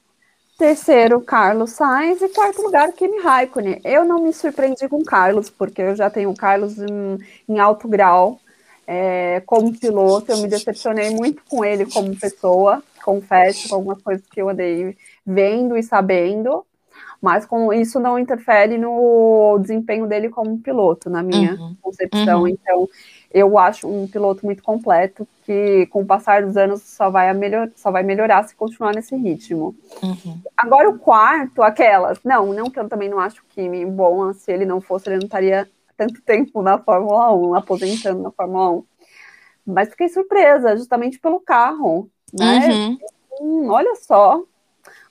Terceiro, Carlos Sainz. E quarto lugar, Kimi Raikkonen. Eu não me surpreendi com o Carlos, porque eu já tenho o Carlos em, em alto grau é, como piloto, eu me decepcionei muito com ele como pessoa, confesso, com algumas coisas que eu andei vendo e sabendo, mas com isso não interfere no desempenho dele como piloto, na minha uhum. concepção. Uhum. Então, eu acho um piloto muito completo que, com o passar dos anos, só vai, melhor, só vai melhorar se continuar nesse ritmo. Uhum. Agora, o quarto, aquelas. Não, não que eu também não acho o Kimi bom, se ele não fosse, ele não estaria tanto tempo na Fórmula 1, aposentando na Fórmula 1. Mas fiquei surpresa, justamente pelo carro, né? Uhum. Hum, olha só,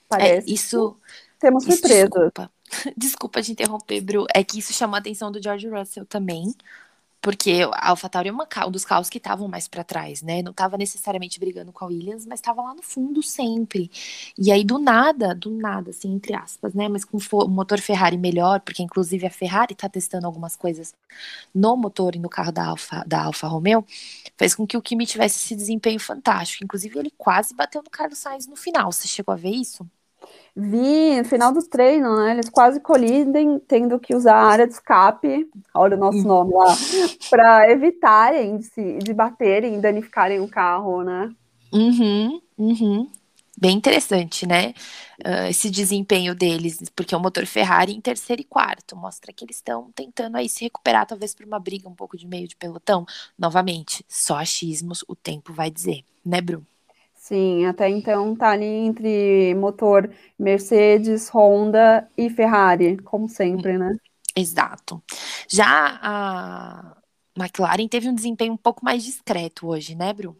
parece. É, isso. Temos surpresa. Desculpa. [LAUGHS] desculpa te interromper, Bru. É que isso chamou a atenção do George Russell também. Porque a AlphaTauri é uma, um dos carros que estavam mais para trás, né? Não estava necessariamente brigando com a Williams, mas estava lá no fundo sempre. E aí, do nada, do nada, assim, entre aspas, né? Mas com o motor Ferrari melhor, porque inclusive a Ferrari está testando algumas coisas no motor e no carro da Alfa, da Alfa Romeo, fez com que o Kimi tivesse esse desempenho fantástico. Inclusive, ele quase bateu no Carlos Sainz no final. Você chegou a ver isso? Vi no final do treino, né? Eles quase colidem, tendo que usar a área de escape, olha o nosso nome lá, [LAUGHS] para evitarem de, se, de baterem e danificarem o carro, né? Uhum, uhum. Bem interessante, né? Uh, esse desempenho deles, porque o motor Ferrari em terceiro e quarto mostra que eles estão tentando aí se recuperar, talvez por uma briga um pouco de meio de pelotão. Novamente, só achismos, o tempo vai dizer, né, Bruno? Sim, até então tá ali entre motor Mercedes, Honda e Ferrari, como sempre, né? Exato. Já a McLaren teve um desempenho um pouco mais discreto hoje, né, Bru?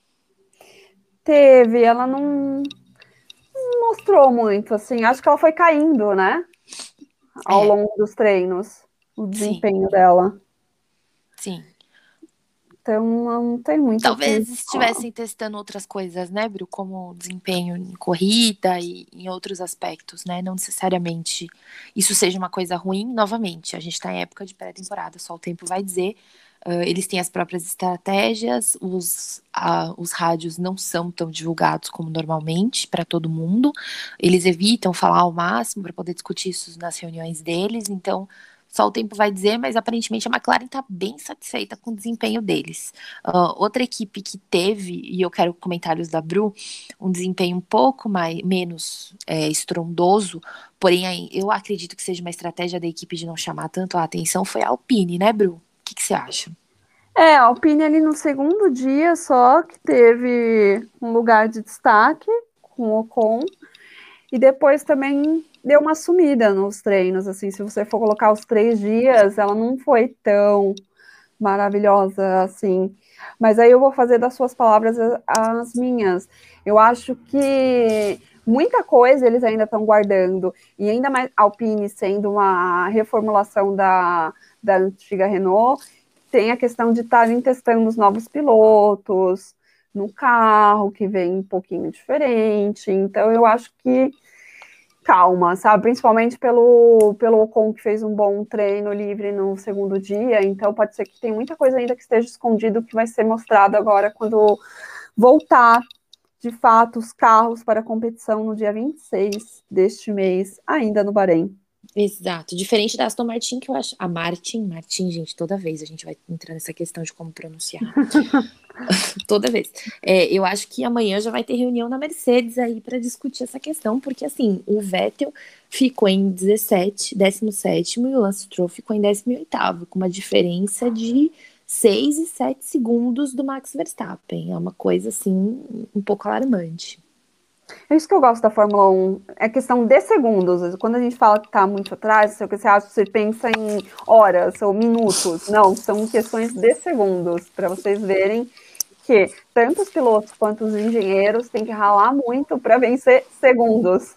teve, ela não, não mostrou muito, assim. Acho que ela foi caindo, né? Ao é. longo dos treinos, o desempenho Sim. dela. Sim. Então não tem muito. Talvez estivessem testando outras coisas, né, Bru? Como desempenho em corrida e em outros aspectos, né? Não necessariamente isso seja uma coisa ruim. Novamente, a gente está em época de pré-temporada, só o tempo vai dizer. Uh, eles têm as próprias estratégias, os, uh, os rádios não são tão divulgados como normalmente para todo mundo. Eles evitam falar ao máximo para poder discutir isso nas reuniões deles, então só o tempo vai dizer, mas aparentemente a McLaren está bem satisfeita com o desempenho deles. Uh, outra equipe que teve, e eu quero comentários da Bru, um desempenho um pouco mais, menos é, estrondoso, porém eu acredito que seja uma estratégia da equipe de não chamar tanto a atenção, foi a Alpine, né, Bru? O que, que você acha? É, a Alpine ali no segundo dia só que teve um lugar de destaque com o Ocon, e depois também deu uma sumida nos treinos, assim, se você for colocar os três dias, ela não foi tão maravilhosa assim. Mas aí eu vou fazer das suas palavras as minhas. Eu acho que muita coisa eles ainda estão guardando, e ainda mais Alpine sendo uma reformulação da, da antiga Renault, tem a questão de estarem testando os novos pilotos no carro, que vem um pouquinho diferente. Então eu acho que calma, sabe? Principalmente pelo, pelo Ocon que fez um bom treino livre no segundo dia, então pode ser que tem muita coisa ainda que esteja escondido que vai ser mostrado agora quando voltar de fato os carros para a competição no dia 26 deste mês, ainda no Bahrein. Exato, diferente da Aston Martin, que eu acho. A Martin, Martin, gente, toda vez a gente vai entrar nessa questão de como pronunciar. [LAUGHS] toda vez. É, eu acho que amanhã já vai ter reunião na Mercedes aí para discutir essa questão, porque assim, o Vettel ficou em 17, 17 e o Lance Stroll ficou em 18, com uma diferença de 6 e 7 segundos do Max Verstappen. É uma coisa assim, um pouco alarmante. É isso que eu gosto da Fórmula 1, é questão de segundos. Quando a gente fala que está muito atrás, o que você acha, você pensa em horas ou minutos. Não, são questões de segundos, para vocês verem que tanto os pilotos quanto os engenheiros têm que ralar muito para vencer segundos.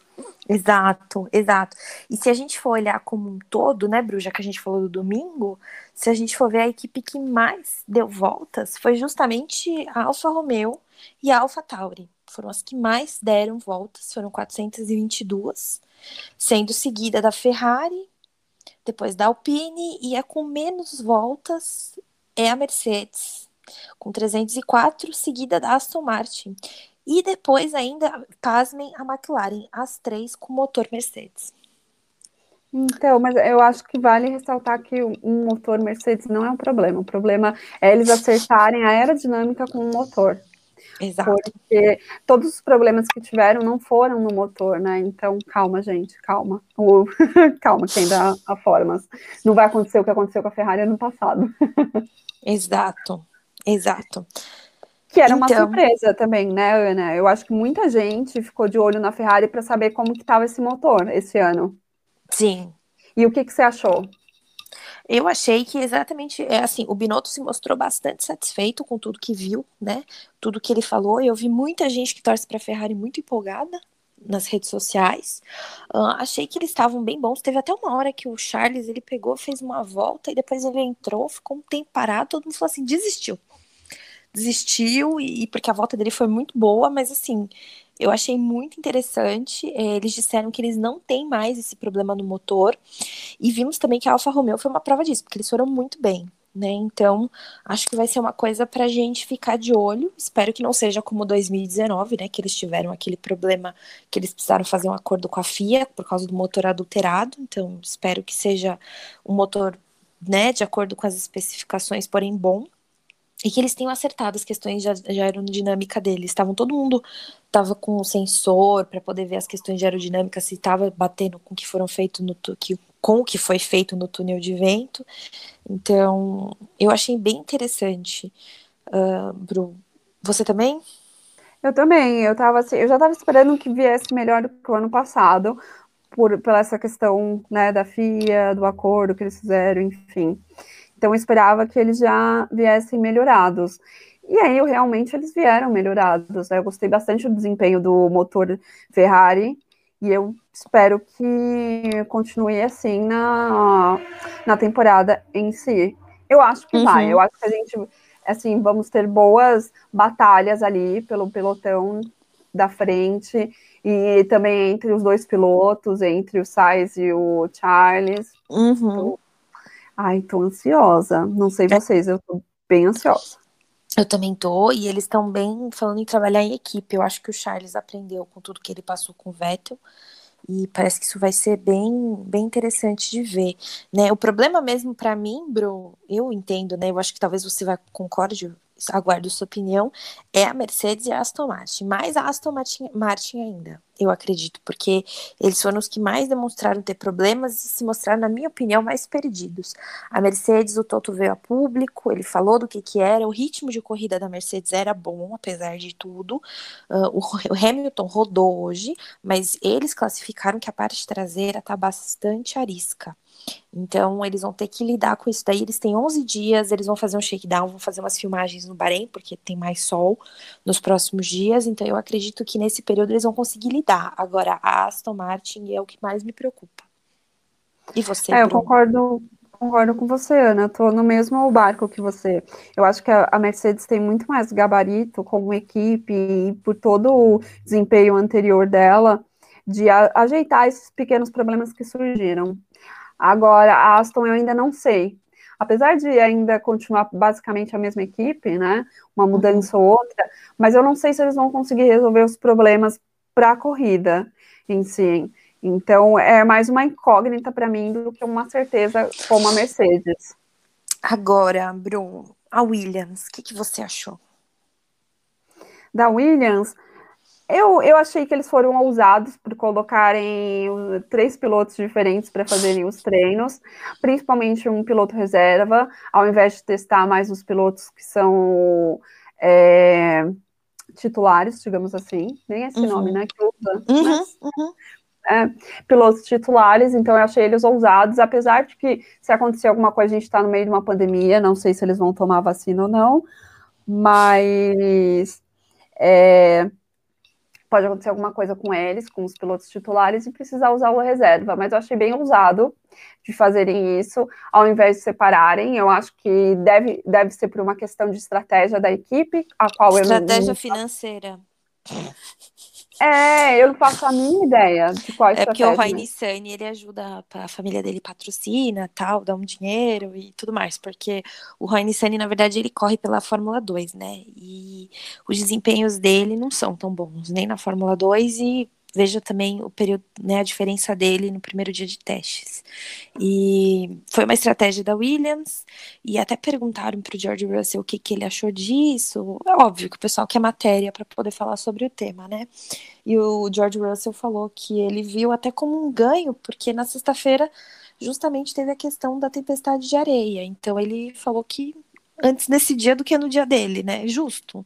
Exato, exato. E se a gente for olhar como um todo, né, Bru, já que a gente falou do domingo, se a gente for ver a equipe que mais deu voltas, foi justamente a Alfa Romeo e a Alfa Tauri foram as que mais deram voltas, foram 422, sendo seguida da Ferrari, depois da Alpine, e a com menos voltas é a Mercedes, com 304, seguida da Aston Martin. E depois ainda, pasmem, a McLaren, as três com motor Mercedes. Então, mas eu acho que vale ressaltar que um motor Mercedes não é um problema. O problema é eles acertarem a aerodinâmica com o motor. Exato. Porque todos os problemas que tiveram não foram no motor, né? Então, calma, gente, calma. [LAUGHS] calma, quem dá a formas. Não vai acontecer o que aconteceu com a Ferrari ano passado. exato, exato. Que era uma então... surpresa também, né, Ana? Eu acho que muita gente ficou de olho na Ferrari para saber como que estava esse motor esse ano. Sim. E o que, que você achou? Eu achei que exatamente é assim, o Binotto se mostrou bastante satisfeito com tudo que viu, né? Tudo que ele falou. Eu vi muita gente que torce para a Ferrari muito empolgada nas redes sociais. Uh, achei que eles estavam bem bons. Teve até uma hora que o Charles ele pegou, fez uma volta e depois ele entrou, ficou um tempo parado, todo mundo falou assim, desistiu. Desistiu e porque a volta dele foi muito boa, mas assim, eu achei muito interessante. É, eles disseram que eles não têm mais esse problema no motor. E vimos também que a Alfa Romeo foi uma prova disso, porque eles foram muito bem. Né? Então, acho que vai ser uma coisa para a gente ficar de olho. Espero que não seja como 2019, né? Que eles tiveram aquele problema que eles precisaram fazer um acordo com a FIA por causa do motor adulterado. Então, espero que seja um motor, né, de acordo com as especificações, porém bom e que eles tenham acertado as questões de, aerodinâmica deles. Estavam todo mundo tava com o sensor para poder ver as questões de aerodinâmica se estava batendo com o que foram feito no que, com o que foi feito no túnel de vento. Então, eu achei bem interessante. Uh, Bru, você também? Eu também. Eu tava assim, eu já estava esperando que viesse melhor do que o ano passado, por pela essa questão, né, da FIA, do acordo que eles fizeram, enfim. Então eu esperava que eles já viessem melhorados. E aí, realmente, eles vieram melhorados. Né? Eu gostei bastante do desempenho do motor Ferrari. E eu espero que continue assim na, na temporada em si. Eu acho que uhum. vai. Eu acho que a gente, assim, vamos ter boas batalhas ali pelo pelotão da frente e também entre os dois pilotos, entre o Sainz e o Charles. Uhum. Ai, tô ansiosa. Não sei é. vocês, eu tô bem ansiosa. Eu também tô, e eles estão bem falando em trabalhar em equipe. Eu acho que o Charles aprendeu com tudo que ele passou com o Vettel. E parece que isso vai ser bem, bem interessante de ver, né? O problema mesmo para mim, Bro, eu entendo, né? Eu acho que talvez você vai concorde, aguardo sua opinião, é a Mercedes e a Aston Martin, mais a Aston Martin, Martin ainda, eu acredito, porque eles foram os que mais demonstraram ter problemas e se mostraram, na minha opinião, mais perdidos. A Mercedes, o Toto veio a público, ele falou do que que era, o ritmo de corrida da Mercedes era bom, apesar de tudo, uh, o, o Hamilton rodou hoje, mas eles classificaram que a parte traseira está bastante arisca. Então, eles vão ter que lidar com isso daí. Eles têm 11 dias, eles vão fazer um shakedown, vão fazer umas filmagens no Bahrein, porque tem mais sol nos próximos dias. Então, eu acredito que nesse período eles vão conseguir lidar. Agora, a Aston Martin é o que mais me preocupa. E você? É, eu concordo, concordo com você, Ana. Eu tô no mesmo barco que você. Eu acho que a Mercedes tem muito mais gabarito como equipe e por todo o desempenho anterior dela de ajeitar esses pequenos problemas que surgiram. Agora, a Aston eu ainda não sei. Apesar de ainda continuar basicamente a mesma equipe, né? Uma mudança ou outra, mas eu não sei se eles vão conseguir resolver os problemas para a corrida em si. Então, é mais uma incógnita para mim do que uma certeza como a Mercedes. Agora, Bruno, a Williams, o que, que você achou? Da Williams, eu, eu achei que eles foram ousados por colocarem três pilotos diferentes para fazerem os treinos, principalmente um piloto reserva, ao invés de testar mais os pilotos que são é, titulares, digamos assim, nem esse uhum. nome, né? Que usa, uhum, mas, uhum. É, pilotos titulares, então eu achei eles ousados, apesar de que se acontecer alguma coisa, a gente está no meio de uma pandemia, não sei se eles vão tomar vacina ou não, mas é, pode acontecer alguma coisa com eles, com os pilotos titulares, e precisar usar o reserva. Mas eu achei bem ousado de fazerem isso, ao invés de separarem. Eu acho que deve, deve ser por uma questão de estratégia da equipe, a qual estratégia eu Estratégia financeira. É, eu não faço a minha ideia de qual É porque o Roy Nissani, ele ajuda, a família dele patrocina, tal, dá um dinheiro e tudo mais, porque o Roy Nissani, na verdade, ele corre pela Fórmula 2, né, e os desempenhos dele não são tão bons, nem na Fórmula 2 e veja também o período, né, a diferença dele no primeiro dia de testes. E foi uma estratégia da Williams, e até perguntaram para o George Russell o que, que ele achou disso. É óbvio que o pessoal quer matéria para poder falar sobre o tema, né? E o George Russell falou que ele viu até como um ganho, porque na sexta-feira justamente teve a questão da tempestade de areia. Então ele falou que antes desse dia do que no dia dele, né? Justo.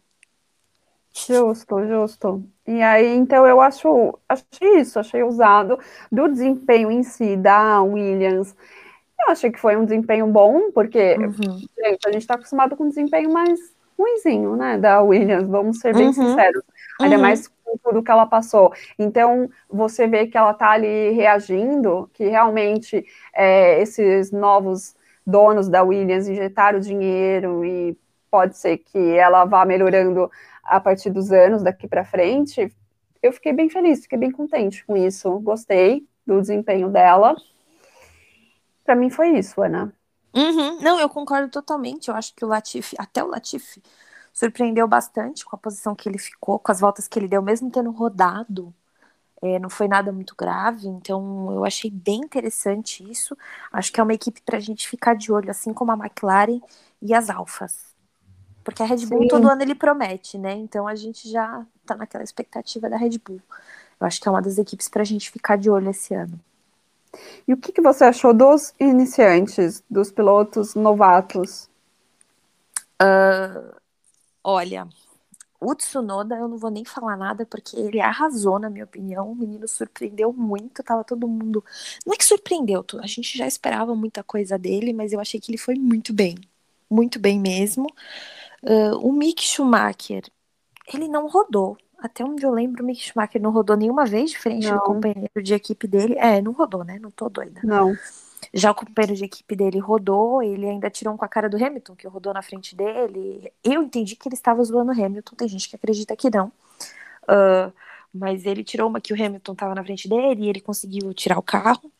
Justo, justo. E aí, então, eu acho, achei isso, achei usado do desempenho em si da Williams. Eu achei que foi um desempenho bom, porque, uhum. gente, a gente está acostumado com um desempenho mais ruimzinho, né, da Williams, vamos ser bem uhum. sinceros. Ainda uhum. mais com tudo que ela passou. Então, você vê que ela está ali reagindo, que realmente é, esses novos donos da Williams injetaram dinheiro e pode ser que ela vá melhorando a partir dos anos daqui para frente, eu fiquei bem feliz, fiquei bem contente com isso. Gostei do desempenho dela. Para mim foi isso, Ana. Uhum. Não, eu concordo totalmente. Eu acho que o Latifi, até o Latifi, surpreendeu bastante com a posição que ele ficou, com as voltas que ele deu, mesmo tendo rodado. É, não foi nada muito grave, então eu achei bem interessante isso. Acho que é uma equipe para a gente ficar de olho, assim como a McLaren e as Alfas. Porque a Red Bull Sim. todo ano ele promete, né? Então a gente já tá naquela expectativa da Red Bull. Eu acho que é uma das equipes para a gente ficar de olho esse ano. E o que, que você achou dos iniciantes, dos pilotos novatos? Uh, olha, o Tsunoda eu não vou nem falar nada porque ele arrasou, na minha opinião. O menino surpreendeu muito, tava todo mundo. Não é que surpreendeu, a gente já esperava muita coisa dele, mas eu achei que ele foi muito bem. Muito bem mesmo. Uh, o Mick Schumacher, ele não rodou. Até onde eu lembro, o Mick Schumacher não rodou nenhuma vez diferente não. do companheiro de equipe dele. É, não rodou, né? Não tô doida. Não. Já o companheiro de equipe dele rodou, ele ainda tirou um com a cara do Hamilton, que rodou na frente dele. Eu entendi que ele estava zoando o Hamilton, tem gente que acredita que não. Uh, mas ele tirou uma que o Hamilton estava na frente dele e ele conseguiu tirar o carro.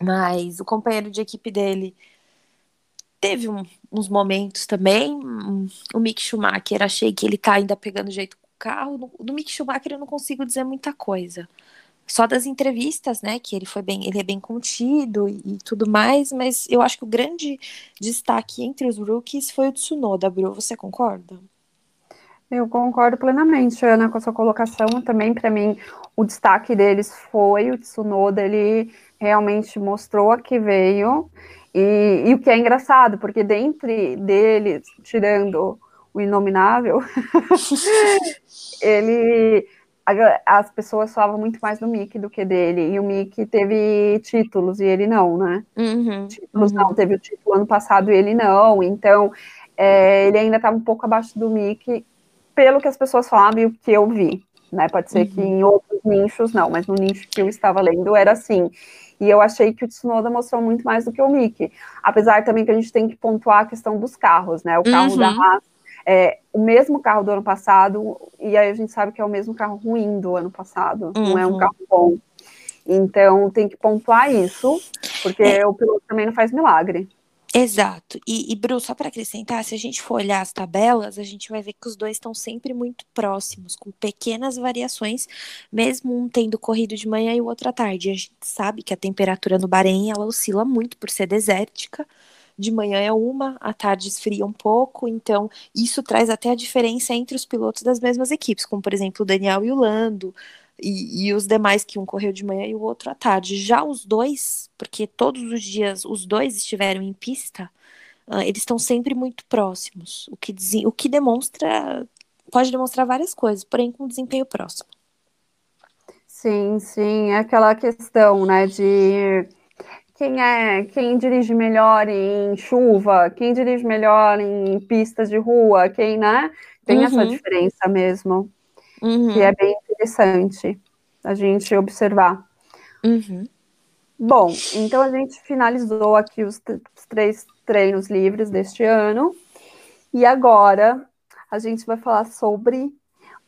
Mas o companheiro de equipe dele teve um, uns momentos também. O Mick Schumacher, achei que ele tá ainda pegando jeito com o carro. Do Mick Schumacher eu não consigo dizer muita coisa só das entrevistas, né, que ele foi bem, ele é bem contido e, e, tudo mais, mas eu acho que o grande destaque entre os rookies foi o Tsunoda, Bru, você concorda? Eu concordo plenamente, Ana, com a sua colocação. Também, para mim, o destaque deles foi o Tsunoda, ele realmente mostrou a que veio. E, e o que é engraçado, porque dentre deles, tirando o Inominável, [LAUGHS] ele as pessoas falavam muito mais do Mickey do que dele. E o Mickey teve títulos e ele não, né? Uhum, títulos uhum. não, teve o título ano passado e ele não. Então, é, ele ainda estava um pouco abaixo do Mickey, pelo que as pessoas falavam e o que eu vi. Né? Pode ser uhum. que em outros nichos não, mas no nicho que eu estava lendo era assim. E eu achei que o Tsunoda mostrou muito mais do que o Mickey. Apesar também que a gente tem que pontuar a questão dos carros, né? O carro da uhum. Haas é, o mesmo carro do ano passado, e aí a gente sabe que é o mesmo carro ruim do ano passado, uhum. não é um uhum. carro bom. Então tem que pontuar isso, porque é. o piloto também não faz milagre. Exato. E, e Bru, só para acrescentar, se a gente for olhar as tabelas, a gente vai ver que os dois estão sempre muito próximos, com pequenas variações, mesmo um tendo corrido de manhã e o outro à tarde. A gente sabe que a temperatura no Bahrein ela oscila muito por ser desértica de manhã é uma, à tarde esfria um pouco, então isso traz até a diferença entre os pilotos das mesmas equipes, como por exemplo o Daniel e o Lando, e, e, os demais que um correu de manhã e o outro à tarde. Já os dois, porque todos os dias os dois estiveram em pista, uh, eles estão sempre muito próximos, o que, o que demonstra, pode demonstrar várias coisas, porém com desempenho próximo. Sim, sim, é aquela questão, né, de quem é quem dirige melhor em chuva, quem dirige melhor em pistas de rua, quem, né? Tem uhum. essa diferença mesmo, uhum. que é bem interessante a gente observar. Uhum. Bom, então a gente finalizou aqui os, os três treinos livres deste ano. E agora a gente vai falar sobre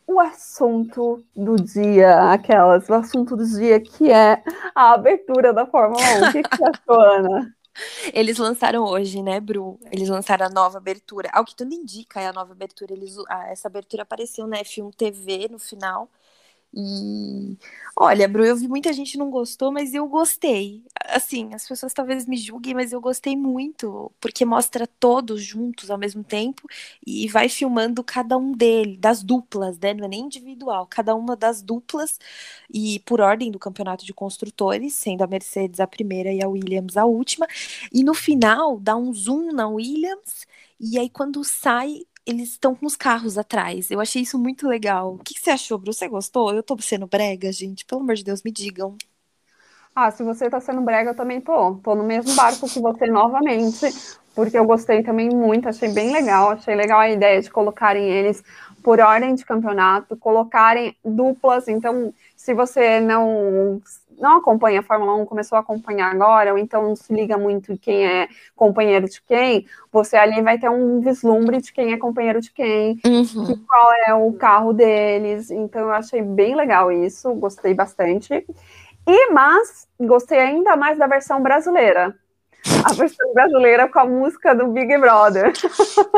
o assunto do dia, aquelas, o assunto do dia que é a abertura da Fórmula 1. O que, que você [LAUGHS] achou, Ana? Eles lançaram hoje, né, Bru? Eles lançaram a nova abertura. Ao que tudo indica, é a nova abertura. Eles, essa abertura apareceu na F1 TV no final. E olha, Bru, eu vi muita gente não gostou, mas eu gostei. Assim, as pessoas talvez me julguem, mas eu gostei muito, porque mostra todos juntos ao mesmo tempo e vai filmando cada um dele, das duplas, né? Não é nem individual, cada uma das duplas e por ordem do campeonato de construtores, sendo a Mercedes a primeira e a Williams a última. E no final dá um zoom na Williams e aí quando sai eles estão com os carros atrás. Eu achei isso muito legal. O que, que você achou, Bruno? Você gostou? Eu tô sendo brega, gente. Pelo amor de Deus, me digam. Ah, se você tá sendo brega, eu também tô. Tô no mesmo barco que você novamente, porque eu gostei também muito, achei bem legal. Achei legal a ideia de colocarem eles por ordem de campeonato, colocarem duplas. Então, se você não não acompanha a Fórmula 1, começou a acompanhar agora, ou então não se liga muito em quem é companheiro de quem, você ali vai ter um vislumbre de quem é companheiro de quem, uhum. qual é o carro deles. Então eu achei bem legal isso, gostei bastante. E mas gostei ainda mais da versão brasileira a versão brasileira com a música do Big Brother.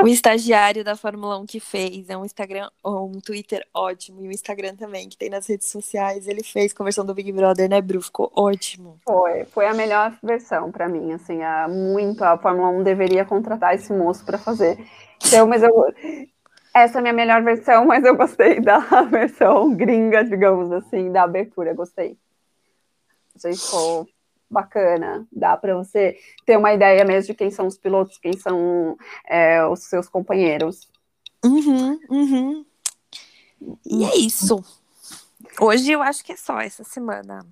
O estagiário da Fórmula 1 que fez, é um Instagram, um Twitter ótimo, e o Instagram também, que tem nas redes sociais, ele fez com a versão do Big Brother, né, Bru? Ficou ótimo. Foi, foi a melhor versão para mim, assim, a, muito, a Fórmula 1 deveria contratar esse moço para fazer. Então, mas eu, essa é a minha melhor versão, mas eu gostei da [LAUGHS] versão gringa, digamos assim, da abertura, gostei. Ficou bacana, dá para você ter uma ideia mesmo de quem são os pilotos, quem são é, os seus companheiros. Uhum, uhum. E é isso. Hoje eu acho que é só essa semana.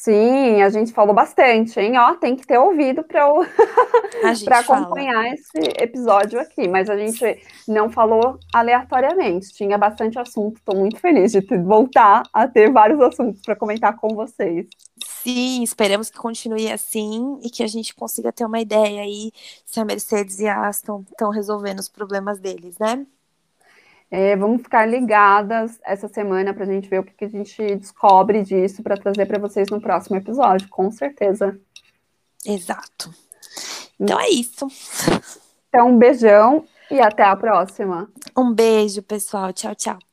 Sim, a gente falou bastante, hein? Ó, tem que ter ouvido para [LAUGHS] acompanhar fala. esse episódio aqui, mas a gente não falou aleatoriamente, tinha bastante assunto. Estou muito feliz de voltar a ter vários assuntos para comentar com vocês. Sim, esperamos que continue assim e que a gente consiga ter uma ideia aí se a Mercedes e a Aston estão resolvendo os problemas deles, né? É, vamos ficar ligadas essa semana para a gente ver o que, que a gente descobre disso para trazer para vocês no próximo episódio, com certeza. Exato. Então é isso. Então, um beijão e até a próxima. Um beijo, pessoal. Tchau, tchau.